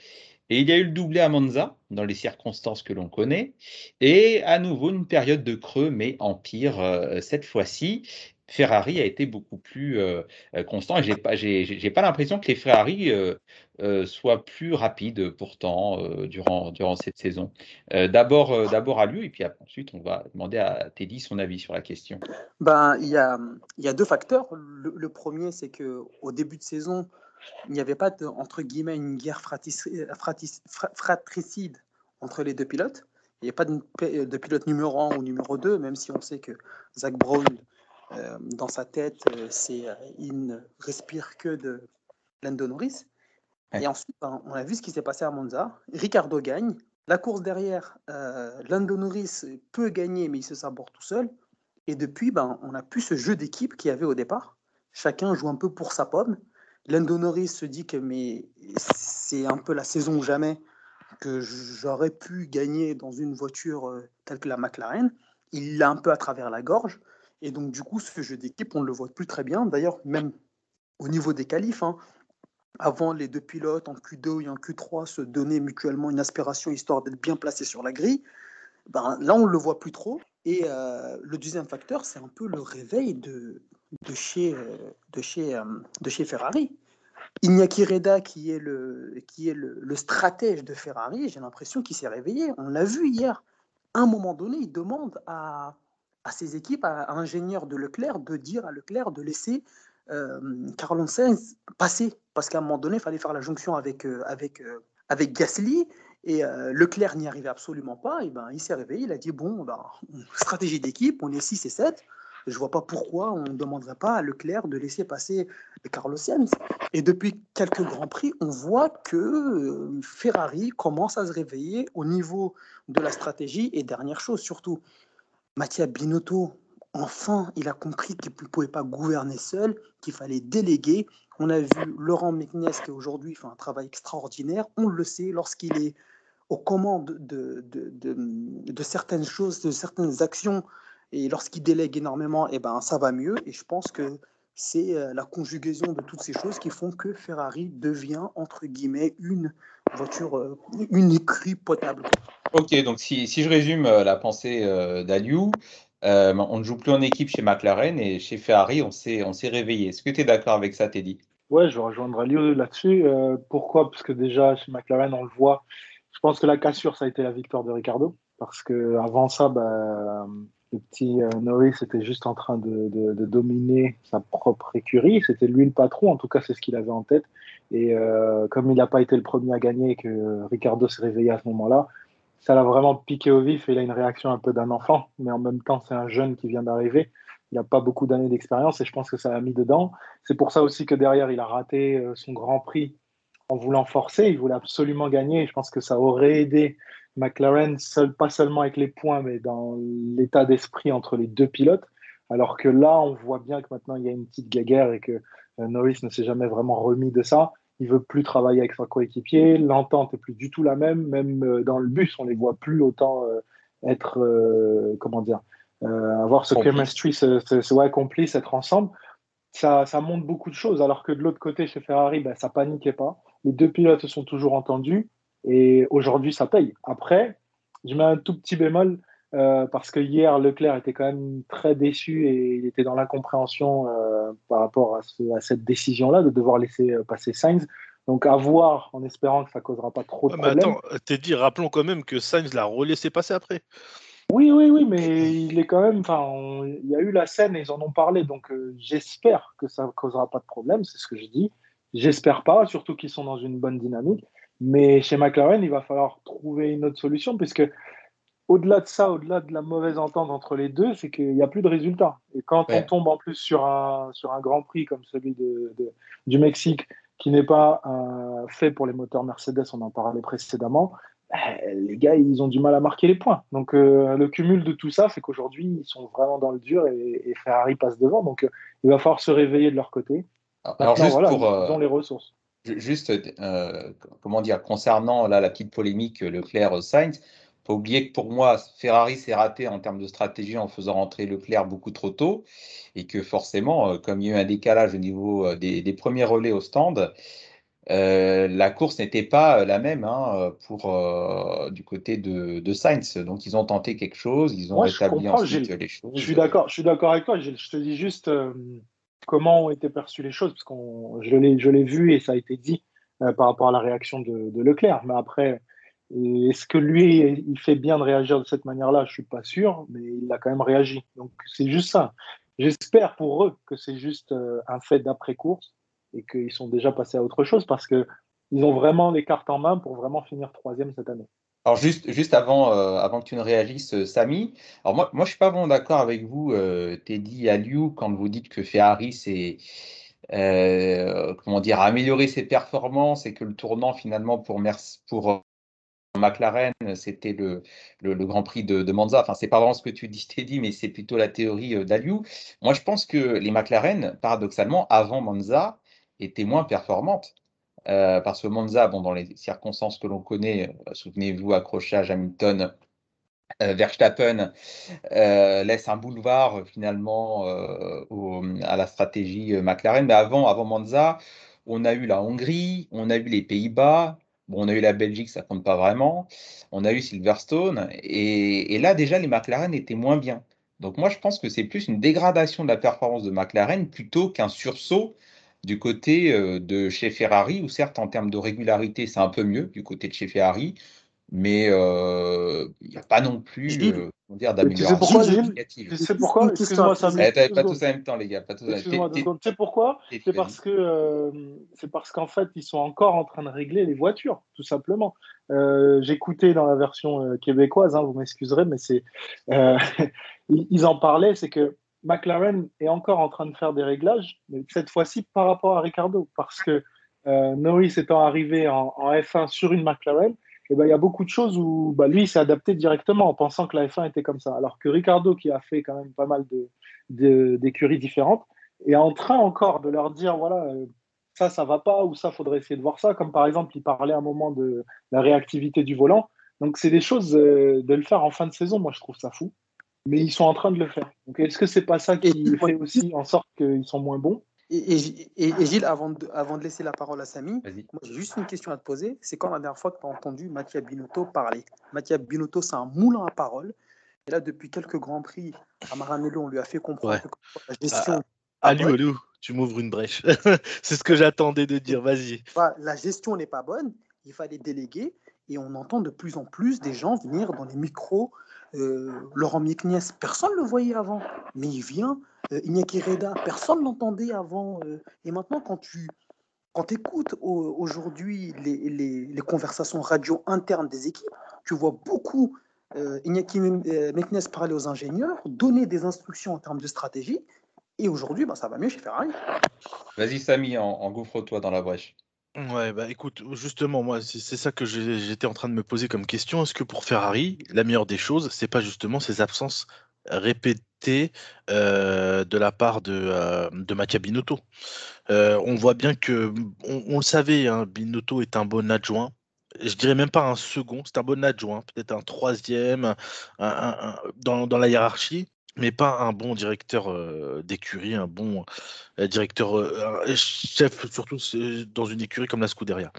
Et il y a eu le doublé à Monza, dans les circonstances que l'on connaît, et à nouveau une période de creux, mais en pire cette fois-ci. Ferrari a été beaucoup plus euh, euh, constant et j'ai pas, j'ai, pas l'impression que les Ferrari euh, soient plus rapides pourtant durant, durant cette saison. d'abord, d'abord à lui et puis ensuite on va demander à Teddy son avis sur la question. Ben, il y a, y a deux facteurs. Le, premier, c'est que au début de saison, il n'y avait pas entre guillemets une guerre fratricide entre les deux pilotes. Il n'y a pas de, de, pilote numéro 1 ou numéro 2, même si on sait que Zach Brown euh, dans sa tête, euh, c'est euh, il ne respire que de Lando Norris. Et ensuite, ben, on a vu ce qui s'est passé à Monza. Ricardo gagne. La course derrière, Lando Norris peut gagner, mais il se saborde tout seul. Et depuis, ben, on n'a plus ce jeu d'équipe qu'il y avait au départ. Chacun joue un peu pour sa pomme. Lando Norris se dit que mais c'est un peu la saison ou jamais que j'aurais pu gagner dans une voiture telle que la McLaren. Il l'a un peu à travers la gorge. Et donc, du coup, ce jeu d'équipe, on ne le voit plus très bien. D'ailleurs, même au niveau des qualifs, hein, avant les deux pilotes en Q2 et en Q3 se donnaient mutuellement une aspiration histoire d'être bien placés sur la grille, ben, là, on ne le voit plus trop. Et euh, le deuxième facteur, c'est un peu le réveil de, euh, euh, chez Ferrari. Iñaki Reda, qui est qui est le stratège de Ferrari, j'ai l'impression qu'il s'est réveillé. On l'a vu hier. À un moment donné, il demande à, à ses équipes, à, ingénieurs de Leclerc, de dire à Leclerc de laisser euh, Carlos Sainz passer. Parce qu'à un moment donné, il fallait faire la jonction avec, euh, euh, avec Gasly. Et euh, Leclerc n'y arrivait absolument pas. Et ben, il s'est réveillé, il a dit Bon, ben, stratégie d'équipe, on est 6 et 7. Je ne vois pas pourquoi on ne demanderait pas à Leclerc de laisser passer Carlos Sainz. Et depuis quelques Grands Prix, on voit que Ferrari commence à se réveiller au niveau de la stratégie. Et dernière chose surtout, Mathias Binotto, enfin, il a compris qu'il ne pouvait pas gouverner seul, qu'il fallait déléguer. On a vu Laurent Meknes qui aujourd'hui fait un travail extraordinaire. On le sait lorsqu'il est aux commandes de, de, certaines choses, de certaines actions, et lorsqu'il délègue énormément, eh ben, ça va mieux. Et je pense que c'est euh, la conjugaison de toutes ces choses qui font que Ferrari devient, entre guillemets, une voiture, euh, une écrit potable. Ok, donc si, je résume euh, la pensée euh, d'Aliou, euh, on ne joue plus en équipe chez McLaren et chez Ferrari, on s'est, on s'est réveillé. Est-ce que tu es d'accord avec ça, Teddy? Ouais, je vais rejoindre Aliou là-dessus. pourquoi? Parce que déjà, chez McLaren, on le voit. Je pense que la cassure, ça a été la victoire de Ricardo. Parce qu'avant ça, bah, le petit Norris était juste en train de, dominer sa propre écurie. C'était lui le patron, en tout cas, c'est ce qu'il avait en tête. Et comme il n'a pas été le premier à gagner et que Ricardo s'est réveillé à ce moment-là, ça l'a vraiment piqué au vif et il a une réaction un peu d'un enfant, mais en même temps, c'est un jeune qui vient d'arriver. Il n'a pas beaucoup d'années d'expérience et je pense que ça l'a mis dedans. C'est pour ça aussi que derrière, il a raté euh, son grand prix en voulant forcer. Il voulait absolument gagner. je pense que ça aurait aidé McLaren, seul, pas seulement avec les points, mais dans l'état d'esprit entre les deux pilotes. Alors que là, on voit bien que maintenant, il y a une petite guerre et que euh, Norris ne s'est jamais vraiment remis de ça il veut plus travailler avec son coéquipier, l'entente est plus du tout la même, même euh, dans le bus, on les voit plus autant euh, être, euh, comment dire, avoir ce chemistry, ce, ce, ouais, complice, être ensemble. Ça, ça, montre beaucoup de choses, alors que de l'autre côté, chez Ferrari, ben, ça paniquait pas. Les deux pilotes se sont toujours entendus et aujourd'hui, ça paye. Après, je mets un tout petit bémol euh, parce que hier, Leclerc était quand même très déçu et il était dans l'incompréhension euh, par rapport à, cette décision-là de devoir laisser euh, passer Sainz. Donc à voir en espérant que ça causera pas trop de problèmes. attends, t'es dit, rappelons quand même que Sainz l'a relaissé passer après. Oui, oui, oui, mais il est quand même. Enfin, il y a eu la scène et ils en ont parlé, donc j'espère que ça ne causera pas de problème, c'est ce que je dis. J'espère pas, surtout qu'ils sont dans une bonne dynamique. Mais chez McLaren, il va falloir trouver une autre solution, puisque au-delà de ça, au-delà de la mauvaise entente entre les deux, c'est qu'il n'y a plus de résultats. Et quand on tombe en plus sur un, sur un grand prix comme celui de, du Mexique, qui n'est pas euh, fait pour les moteurs Mercedes, on en parlait précédemment, eh, les gars, ils ont du mal à marquer les points. Donc euh, le cumul de tout ça fait qu'aujourd'hui, ils sont vraiment dans le dur et, Ferrari passe devant. Donc euh, il va falloir se réveiller de leur côté. Alors, juste pour, ils ont les ressources. Juste, comment dire, concernant là, la petite polémique Leclerc-Sainz, faut oublier que pour moi, Ferrari s'est raté en termes de stratégie en faisant rentrer Leclerc beaucoup trop tôt et que forcément, comme il y a eu un décalage au niveau des, des premiers relais au stand, euh, la course n'était pas euh, la même hein, pour euh, du côté de, de, Sainz. Donc ils ont tenté quelque chose, ils ont rétabli ensuite les choses. Je suis d'accord, je suis d'accord avec toi. Je, te dis juste comment ont été perçues les choses parce que je l'ai, vu et ça a été dit par rapport à la réaction de, Leclerc. Mais après, est-ce que lui il fait bien de réagir de cette manière-là? Je suis pas sûr, mais il a quand même réagi. Donc c'est juste ça. J'espère pour eux que c'est juste un fait d'après course et qu'ils sont déjà passés à autre chose parce qu'ils ont vraiment les cartes en main pour vraiment finir troisième cette année. Alors juste, juste avant, euh, avant que tu ne réagisses, euh, Samy, alors moi, moi je suis pas vraiment d'accord avec vous, euh, Teddy Aliou, quand vous dites que Ferrari c'est comment dire améliorer ses performances et que le tournant finalement pour pour McLaren, c'était le, le, Grand Prix de, de Monza. Enfin, c'est pas vraiment ce que tu dis, Teddy, mais c'est plutôt la théorie d'Aliou. Moi, je pense que les McLaren, paradoxalement, avant Monza, était moins performante. Euh, parce que Monza, bon, dans les circonstances que l'on connaît, euh, souvenez-vous, accrochage Hamilton, euh, Verstappen laisse un boulevard finalement à la stratégie McLaren. Mais avant, avant Monza, on a eu la Hongrie, on a eu les Pays-Bas, bon, on a eu la Belgique, ça compte pas vraiment, on a eu Silverstone, et, et là déjà les McLaren étaient moins bien. Donc moi je pense que c'est plus une dégradation de la performance de McLaren plutôt qu'un sursaut du côté euh, de chez Ferrari, où certes en termes de régularité, c'est un peu mieux du côté de chez Ferrari, mais euh, il n'y a pas non plus euh, d'amélioration significative. Tu sais pourquoi Excuse-moi, ça eh, Pas tous en même temps, les gars. Excuse-moi Tu sais pourquoi C'est parce que c'est parce qu'en fait, ils sont encore en train de régler les voitures, tout simplement. J'écoutais dans la version québécoise, hein, vous m'excuserez, mais c'est ils en parlaient, c'est que McLaren est encore en train de faire des réglages, mais cette fois-ci par rapport à Ricardo, parce que euh, Norris étant arrivé en, F1 sur une McLaren, eh ben, il y a beaucoup de choses où bah, lui s'est adapté directement en pensant que la F1 était comme ça. Alors que Ricardo, qui a fait quand même pas mal d'écuries de, différentes, est en train encore de leur dire voilà, euh, ça, ça va pas, ou ça, faudrait essayer de voir ça. Comme par exemple, il parlait à un moment de la réactivité du volant. Donc, c'est des choses euh, de le faire en fin de saison. Moi, je trouve ça fou mais ils sont en train de le faire. Donc est-ce que c'est pas ça qui fait aussi en sorte qu'ils sont moins bons? Et, Gilles, avant de, avant de laisser la parole à Samy, j'ai juste une question à te poser. C'est quand la dernière fois que tu as entendu Mattia Binotto parler? Mattia Binotto, c'est un moulin à parole. Et là, depuis quelques grands prix, à Maranello, on lui a fait comprendre que la gestion. Ah, Alou, tu m'ouvres une brèche. c'est ce que j'attendais de dire. Vas-y. La gestion n'est pas bonne. Il fallait déléguer. Et on entend de plus en plus des gens venir dans les micros Laurent Mieknies, personne ne le voyait avant, mais il vient. Euh, Iñaki Reda, personne ne l'entendait avant. Euh, et maintenant, quand tu quand écoutes aujourd'hui les, les, conversations radio internes des équipes, tu vois beaucoup euh, Iñaki Mieknies parler aux ingénieurs, donner des instructions en termes de stratégie. Et aujourd'hui, bah, ça va mieux chez Ferrari. Vas-y, Samy, engouffre-toi dans la brèche. Ouais, bah écoute, justement, moi, c'est ça que j'étais en train de me poser comme question. Est-ce que pour Ferrari, la meilleure des choses, c'est pas justement ces absences répétées euh, de la part de, euh, Mattia Binotto? Euh, On voit bien que, on, le savait, hein, Binotto est un bon adjoint. Je dirais même pas un second, c'est un bon adjoint, peut-être un troisième dans la hiérarchie mais pas un bon directeur d'écurie, un bon directeur, chef, surtout dans une écurie comme la Scuderia.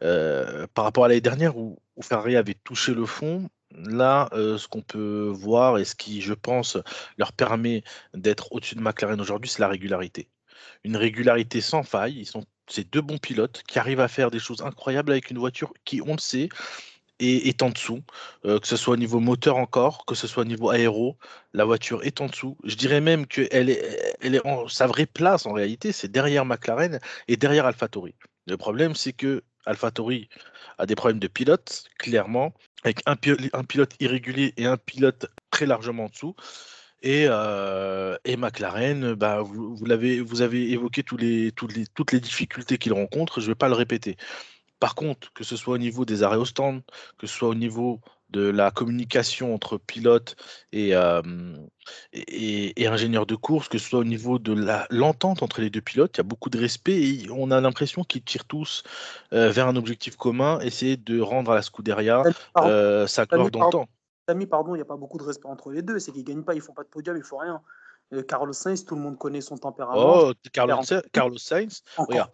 par rapport à l'année dernière où, Ferrari avait touché le fond, là, ce qu'on peut voir et ce qui, je pense, leur permet d'être au-dessus de McLaren aujourd'hui, c'est la régularité. Une régularité sans faille. Ils sont ces deux bons pilotes qui arrivent à faire des choses incroyables avec une voiture qui, on le sait, est, en dessous, euh, que ce soit au niveau moteur encore, que ce soit au niveau aéro, la voiture est en dessous. Je dirais même qu'elle est, elle est en, sa vraie place en réalité, c'est derrière McLaren et derrière AlphaTauri. Le problème, c'est que AlphaTauri a des problèmes de pilote, clairement, avec un, pilote irrégulier et un pilote très largement en dessous. Et, euh, et, McLaren, bah, vous, vous, l'avez, vous avez évoqué tous les, toutes, les, toutes les difficultés qu'il rencontre, je ne vais pas le répéter. Par contre, que ce soit au niveau des arrêts au stand, que ce soit au niveau de la communication entre pilote et, euh, et, et, ingénieur de course, que ce soit au niveau de l'entente entre les deux pilotes, il y a beaucoup de respect et on a l'impression qu'ils tirent tous euh, vers un objectif commun, essayer de rendre à la Scuderia euh, sa gloire d'antan. Samy, pardon, il n'y a pas beaucoup de respect entre les deux, c'est qu'ils ne gagnent pas, ils ne font pas de podium, ils ne font rien. Carlos Sainz, tout le monde connaît son tempérament. Oh, Carlos, Carlos Sainz, regarde,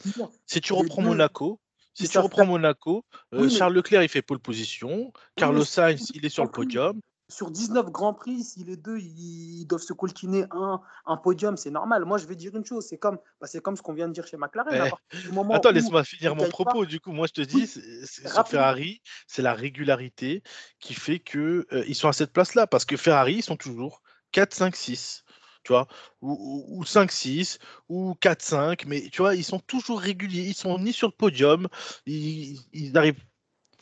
si tu reprends Monaco, si tu reprends Monaco, euh, Charles Leclerc, il fait pole position. Carlos oui, Sainz, il est sur le podium. Sur 19 Grands Prix, si les deux ils doivent se coltiner un, un podium, c'est normal. Moi, je vais dire une chose c'est comme, bah, comme ce qu'on vient de dire chez McLaren. Eh. Attends, laisse-moi finir mon propos. Pas... Du coup, moi, je te dis, oui, sur Ferrari, c'est la régularité qui fait qu'ils euh, sont à cette place-là. Parce que Ferrari, ils sont toujours 4, 5, 6 tu vois, ou, ou 5-6, ou 4-5, mais tu vois, ils sont toujours réguliers, ils sont ni sur le podium, ils, ils arrivent,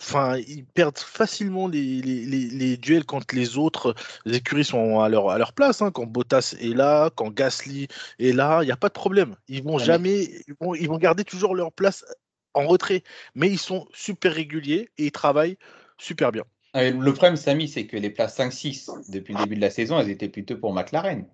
enfin, ils perdent facilement les, les, les, les, duels quand les autres écuries sont à leur, à leur place, hein, quand Bottas est là, quand Gasly est là, il n'y a pas de problème, ils vont jamais, ils vont, ils vont garder toujours leur place en retrait, mais ils sont super réguliers et ils travaillent super bien. Le problème, Samy, c'est que les places 5-6, depuis le début de la saison, elles étaient plutôt pour McLaren.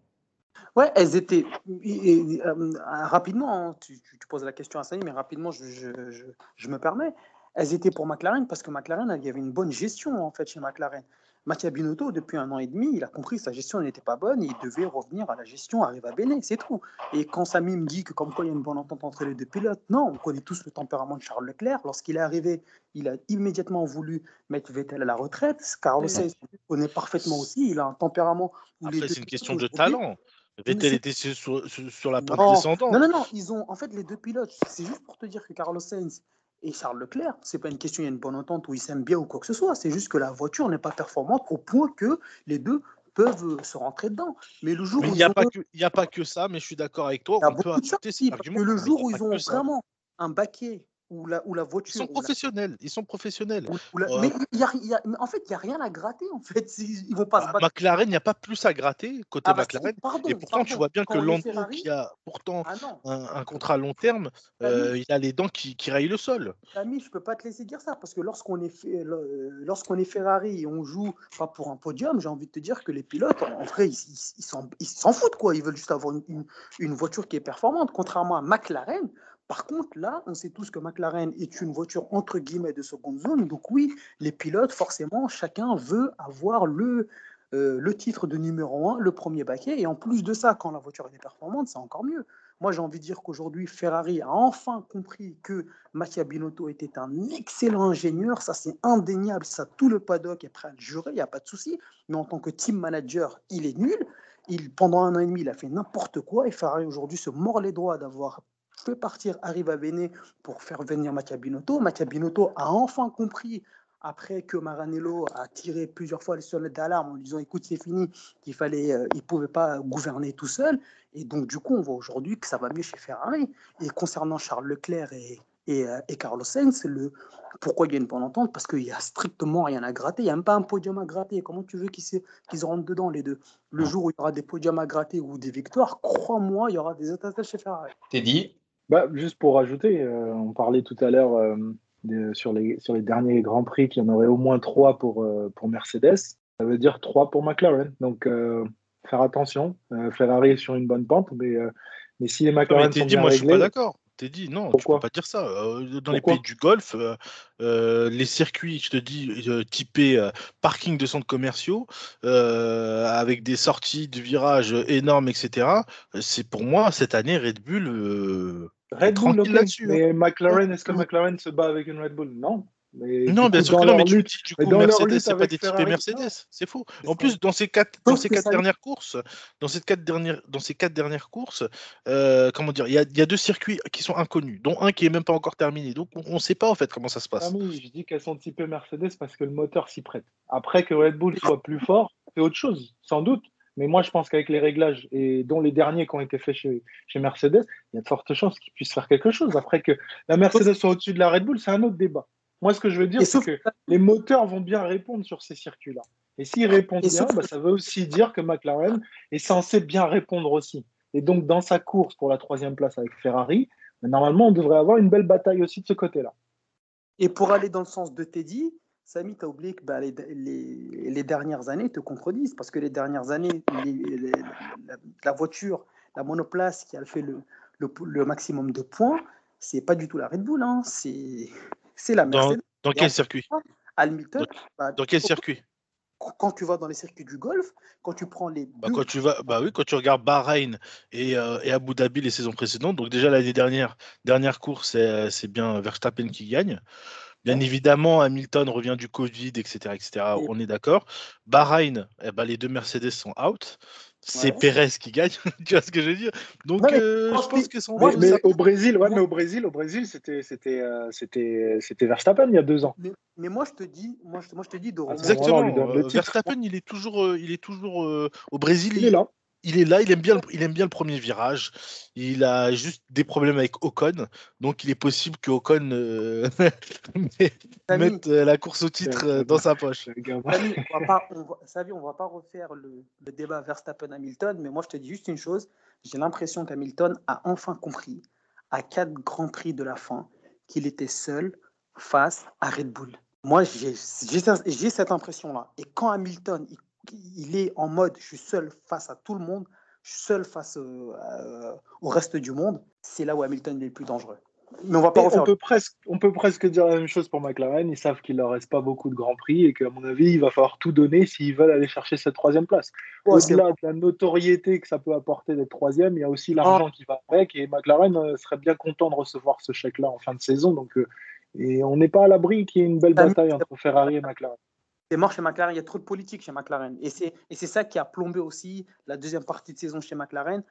Ouais, elles étaient. Et, euh, rapidement, hein, tu, tu, tu, poses la question à Samy, mais rapidement, je, je, je, je, me permets. Elles étaient pour McLaren parce que McLaren, il y avait une bonne gestion en fait chez McLaren. Mattia Binotto, depuis un an et demi, il a compris que sa gestion n'était pas bonne et il devait revenir à la gestion Arriva Bene, c'est tout. Et quand Samy me dit que comme quoi il y a une bonne entente entre les deux pilotes, non, on connaît tous le tempérament de Charles Leclerc. Lorsqu'il est arrivé, il a immédiatement voulu mettre Vettel à la retraite. Carlos Sainz connaît parfaitement aussi, il a un tempérament où Après, c'est une question de talent. Vettel était sur, sur, sur, la pente descendante. Non, non, non, ils ont en fait les deux pilotes. C'est juste pour te dire que Carlos Sainz et Charles Leclerc, c'est pas une question, il y a une bonne entente où ils s'aiment bien ou quoi que ce soit. C'est juste que la voiture n'est pas performante au point que les deux peuvent se rentrer dedans. Mais le jour mais où il n'y a, ont... a, pas que ça, mais je suis d'accord avec toi. On peut cet argument. le jour où ils ont vraiment un baquet où la, où la voiture. Ils sont professionnels. La... Ils sont professionnels. La... Euh... Mais, y a, y a, en fait, il n'y a rien à gratter. En fait, ils vont pas bah, se battre. McLaren, il n'y a pas plus à gratter côté ah, bah, McLaren. Pardon, et pourtant, pardon, tu vois bien que Lando, Ferrari... qui a pourtant ah, un, un, contrat à long terme, euh, il a les dents qui, qui rayent le sol. Ami, je peux pas te laisser dire ça parce que lorsqu'on est, lorsqu'on est Ferrari et on joue pas pour un podium, j'ai envie de te dire que les pilotes, en vrai, ils s'en ils, ils foutent quoi. Ils veulent juste avoir une, une, une voiture qui est performante, contrairement à McLaren. Par contre, là, on sait tous que McLaren est une voiture entre guillemets de seconde zone. Donc oui, les pilotes, forcément, chacun veut avoir le, euh, le titre de numéro un, le premier baquet. Et en plus de ça, quand la voiture est performante, c'est encore mieux. Moi, j'ai envie de dire qu'aujourd'hui, Ferrari a enfin compris que Mattia Binotto était un excellent ingénieur. Ça, c'est indéniable. Ça, tout le paddock est prêt à le jurer. Il n'y a pas de souci. Mais en tant que team manager, il est nul. Il, pendant un an et demi, il a fait n'importe quoi. Et Ferrari, aujourd'hui, se mord les droits d'avoir fait partir Arriva Bene pour faire venir Mattia Binotto. Mattia Binotto a enfin compris après que Maranello a tiré plusieurs fois les sonnettes d'alarme en disant écoute c'est fini qu'il fallait euh, il pouvait pas gouverner tout seul. Et donc du coup on voit aujourd'hui que ça va mieux chez Ferrari. Et concernant Charles Leclerc et, et, euh, et Carlos Sainz le pourquoi il y a une bonne entente parce qu'il y a strictement rien à gratter. Il n'y a même pas un podium à gratter. Comment tu veux qu'ils rentrent dedans les deux? Le jour où il y aura des podiums à gratter ou des victoires crois-moi il y aura des états chez Ferrari. T'es dit bah, juste pour rajouter, euh, on parlait tout à l'heure euh, sur, les, sur les derniers Grands Prix qu'il y en aurait au moins trois pour, euh, pour Mercedes. Ça veut dire trois pour McLaren. Donc, faire attention. Ferrari est sur une bonne pente, mais, mais si les McLaren sont dit, bien moi, réglés, je suis pas d'accord. T'es dit, non, Pourquoi tu peux pas dire ça. Dans Pourquoi? les pays du Golfe, euh, les circuits, je te dis, typés parking de centres commerciaux, avec des sorties de virages énormes, etc. C'est pour moi, cette année, Red Bull. Red Bull, okay. là-dessus. Mais McLaren, est-ce que McLaren se bat avec une Red Bull? Non. Mais Non, bien sûr que non, mais tu me lutte- dis, du coup, Mercedes, c'est pas des Ferrari, Mercedes. C'est faux. En ça. plus, dans ces quatre, dans ces quatre dernières courses, dans ces quatre dernières, dans ces quatre dernières courses, euh, comment dire, il y a, il y a deux circuits qui sont inconnus, dont un qui est même pas encore terminé. Donc, on ne sait pas en fait comment ça se passe. Ah oui, je dis qu'elles sont typées Mercedes parce que le moteur s'y prête. Après que Red Bull soit plus fort, c'est autre chose, sans doute. Mais moi, je pense qu'avec les réglages, et dont les derniers qui ont été faits chez, chez Mercedes, il y a de fortes chances qu'ils puissent faire quelque chose. Après que la Mercedes soit au-dessus de la Red Bull, c'est un autre débat. Moi, ce que je veux dire, c'est que les moteurs vont bien répondre sur ces circuits-là. Et s'ils répondent Et bien, bah, ça veut aussi dire que McLaren est censé bien répondre aussi. Et donc, dans sa course pour la troisième place avec Ferrari, bah, normalement, on devrait avoir une belle bataille aussi de ce côté-là. Et pour aller dans le sens de Teddy, Samy, tu as oublié que bah, les, les- les dernières années te contredisent, parce que les dernières années, les- la, la voiture, la monoplace qui a fait le, le, le maximum de points, c'est pas du tout la Red Bull, hein, c'est c'est la Dans, Mercedes. dans Et quel circuit Hamilton, bah, Dans quel quand- circuit quand tu vas dans les circuits du golf, quand tu prends les bah, quand tu vas, bah oui, quand tu regardes Bahreïn et, euh, et Abu Dhabi les saisons précédentes, donc déjà l'année dernière, dernière course, c'est c'est bien Verstappen qui gagne. Bien évidemment, Hamilton revient du Covid, etc., etc. Et- On est d'accord. Bahreïn, eh ben, les deux Mercedes sont out. C'est Ouais. Pérez qui gagne. tu vois ce que je veux dire? Donc, Ouais, mais euh, je pense que son moi, Mais, au Brésil, ouais, mais au Brésil, au Brésil, c'était c'était euh, c'était c'était Verstappen il y a deux ans. mais, mais moi je te dis, moi je, moi, je te dis de Ah, Exactement. le euh. Verstappen, il est toujours, euh, il est toujours euh, au Brésil. Il est là. Il est là, il aime bien, le, il aime bien le premier virage. Il a juste des problèmes avec Ocon, donc il est possible que Ocon euh, mette euh, la course au titre euh, dans sa poche. Samy, on va pas, on va, Samy, on va pas refaire le, le débat Verstappen-Hamilton, mais moi je te dis juste une chose, j'ai l'impression qu'Hamilton a enfin compris, à quatre grands prix de la fin, qu'il était seul face à Red Bull. Moi j'ai j'ai ça- j'ai cette impression-là. Et quand Hamilton, il, il est en mode, je suis seul face à tout le monde, je suis seul face euh, euh, au reste du monde, c'est là où Hamilton est le plus dangereux. Mais on va pas Et refaire. on, peut presque, on peut presque dire la même chose pour McLaren. Ils savent qu'il leur reste pas beaucoup de grands prix et qu'à mon avis, il va falloir tout donner s'ils veulent aller chercher cette troisième place. Ouais, Au-delà de la notoriété que ça peut apporter d'être troisième, il y a aussi l'argent qui va avec. Et McLaren euh, serait bien content de recevoir ce chèque-là en fin de saison. Donc, euh, et on n'est pas à l'abri qu'il y ait une belle bataille entre Ferrari et McLaren. C'est mort chez McLaren, il y a trop de politique chez McLaren. Et c'est, et c'est ça qui a plombé aussi la deuxième partie de saison chez McLaren.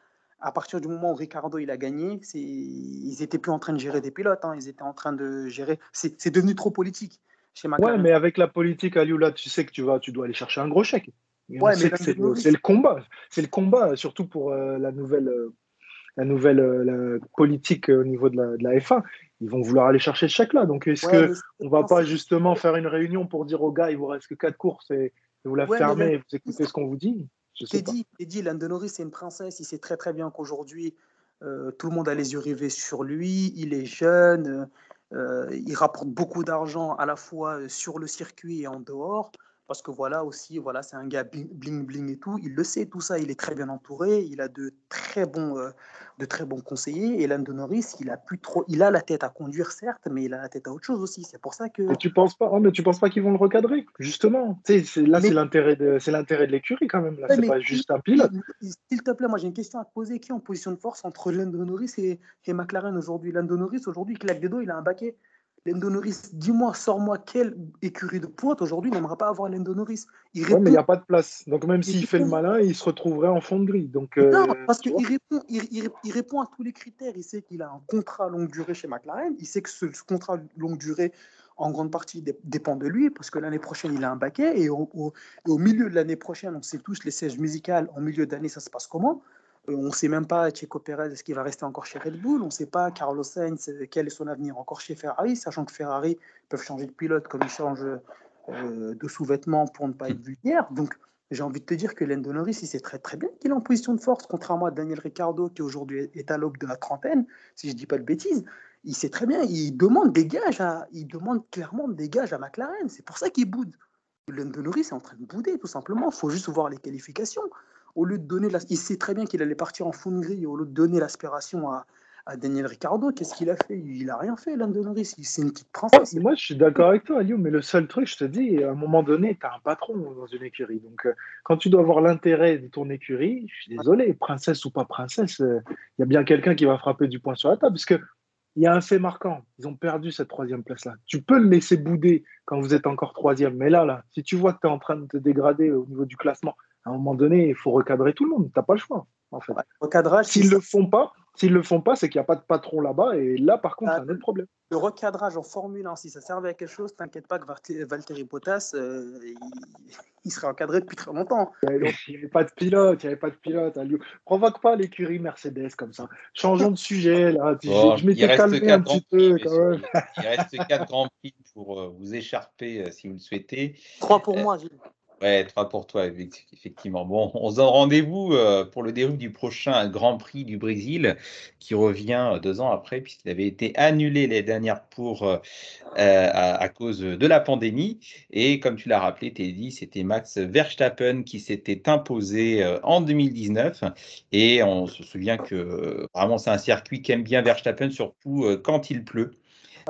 À partir du moment où Ricardo il a gagné, c'est, ils n'étaient plus en train de gérer des pilotes, hein, ils étaient en train de gérer. C'est, c'est devenu trop politique chez Ouais, McLaren. mais avec la politique, Aliou, là, tu sais que tu vas, tu dois aller chercher un gros chèque. Ouais, mais le, c'est le combat. C'est le combat, surtout pour euh, la nouvelle, euh, la nouvelle euh, la politique euh, au niveau de la, de la F1. Ils vont vouloir aller chercher ce chèque-là. Donc, est-ce Ouais, que mais c'est- on va pas justement faire une réunion pour dire aux gars, il vous reste que quatre courses et, vous la Ouais, fermez là- et vous écoutez ce qu'on vous dit? Je sais pas. Teddy, Teddy, Lando Norris, c'est une princesse. Il sait très très bien qu'aujourd'hui, euh, tout le monde a les yeux rivés sur lui. Il est jeune, euh, il rapporte beaucoup d'argent à la fois sur le circuit et en dehors. Parce que voilà aussi, voilà, c'est un gars bling, bling et tout. Il le sait tout ça. Il est très bien entouré. Il a de très bons, euh, de très bons conseillers. Et Lando Norris, il a plus trop, il a la tête à conduire certes, mais il a la tête à autre chose aussi. C'est pour ça que. Mais tu penses pas, oh, mais tu penses pas qu'ils vont le recadrer Justement, Tu sais, c'est- là Mais- c'est l'intérêt de, c'est l'intérêt de l'écurie quand même. Là, Ouais, c'est pas qui- juste un pilote. S'il te plaît, moi j'ai une question à te poser. Qui est en position de force entre Lando Norris et, et McLaren aujourd'hui? Lando Norris, aujourd'hui, claque des dos, il a un baquet. Lando Norris, dis-moi, sors-moi quelle écurie de pointe aujourd'hui n'aimerait pas avoir Lando Norris Il Ouais, mais il n'y a pas de place. Donc même Il s'il fait le malin, il se retrouverait en fond de grille. Donc, non, euh, parce qu'il répond, il, il- il répond à tous les critères. Il sait qu'il a un contrat longue durée chez McLaren. Il sait que ce, ce contrat longue durée, en grande partie, dé- dépend de lui, parce que l'année prochaine, il a un baquet. Et au, au- et au milieu de l'année prochaine, on sait tous les sièges musicales, en milieu d'année, ça se passe comment? On ne sait même pas, Checo Pérez, est-ce qu'il va rester encore chez Red Bull? On ne sait pas, Carlos Sainz, quel est son avenir encore chez Ferrari, sachant que Ferrari peuvent changer de pilote comme ils changent euh, de sous-vêtements pour ne pas être vulgaire. Donc, j'ai envie de te dire que Lando Norris, il sait très très bien qu'il est en position de force, contrairement à Daniel Ricciardo, qui aujourd'hui est à l'aube de la trentaine, si je ne dis pas de bêtises. Il sait très bien, il demande des gages, il demande clairement des gages à McLaren. C'est pour ça qu'il boude. Lando Norris est en train de bouder, tout simplement. Il faut juste voir les qualifications. Au lieu de donner, très bien qu'il allait partir en fond. Au lieu de donner l'aspiration à, Daniel Ricciardo, qu'est-ce qu'il a fait? Il a rien fait, Lando Norris. C'est une petite princesse. Moi, je suis d'accord avec toi, Aliou, mais le seul truc, je te dis, à un moment donné, tu as un patron dans une écurie. Donc, euh, quand tu dois avoir l'intérêt de ton écurie, je suis désolé, princesse ou pas princesse, il y a bien quelqu'un qui va frapper du poing sur la table. Parce que il y a un fait marquant. Ils ont perdu cette troisième place-là. Tu peux le laisser bouder quand vous êtes encore troisième. Mais là, là, si tu vois que tu es en train de te dégrader au niveau du classement, à un moment donné, il faut recadrer tout le monde. Tu n'as pas le choix. En fait. recadrage. S'ils le font pas, s'ils le font pas, c'est qu'il n'y a pas de patron là-bas. Et là, par contre, Ah, c'est un autre problème. Le recadrage en Formule 1, si ça servait à quelque chose, t'inquiète pas que Valtteri- Bottas, euh, il, il serait encadré depuis très longtemps. Il n'y avait pas de pilote, il n'y avait pas de pilote. Lyon. Provoque pas l'écurie Mercedes comme ça. Changeons de sujet. Là. Je- Bon, je m'étais calmé un petit prix, peu quand même. Il reste quatre grands prix pour euh, vous écharper euh, si vous le souhaitez. Trois pour Euh, moi, Gilles. Ouais, trois pour toi, effect- effectivement. Bon, on se donne rendez-vous euh, pour le déroul du prochain Grand Prix du Brésil, qui revient euh, deux ans après, puisqu'il avait été annulé les dernières pour euh, à, à cause de la pandémie. Et comme tu l'as rappelé, Teddy, c'était Max Verstappen qui s'était imposé en 2019. Et on se souvient que vraiment c'est un circuit qu'aime bien Verstappen, surtout quand il pleut.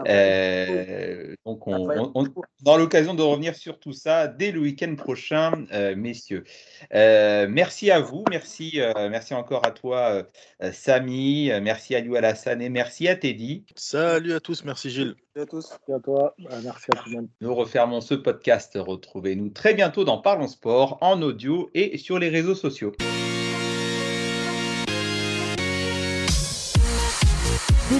Euh, donc, on, on- on- on aura l'occasion de revenir sur tout ça dès le week-end prochain, euh, messieurs. Euh, merci à vous, merci, euh, merci encore à toi, euh, Samy, merci à Liu Alassane et merci à Teddy. Salut à tous, merci Gilles. Salut à tous. Merci à toi. Merci à tout le monde. Nous refermons ce podcast. Retrouvez-nous très bientôt dans Parlons Sport en audio et sur les réseaux sociaux.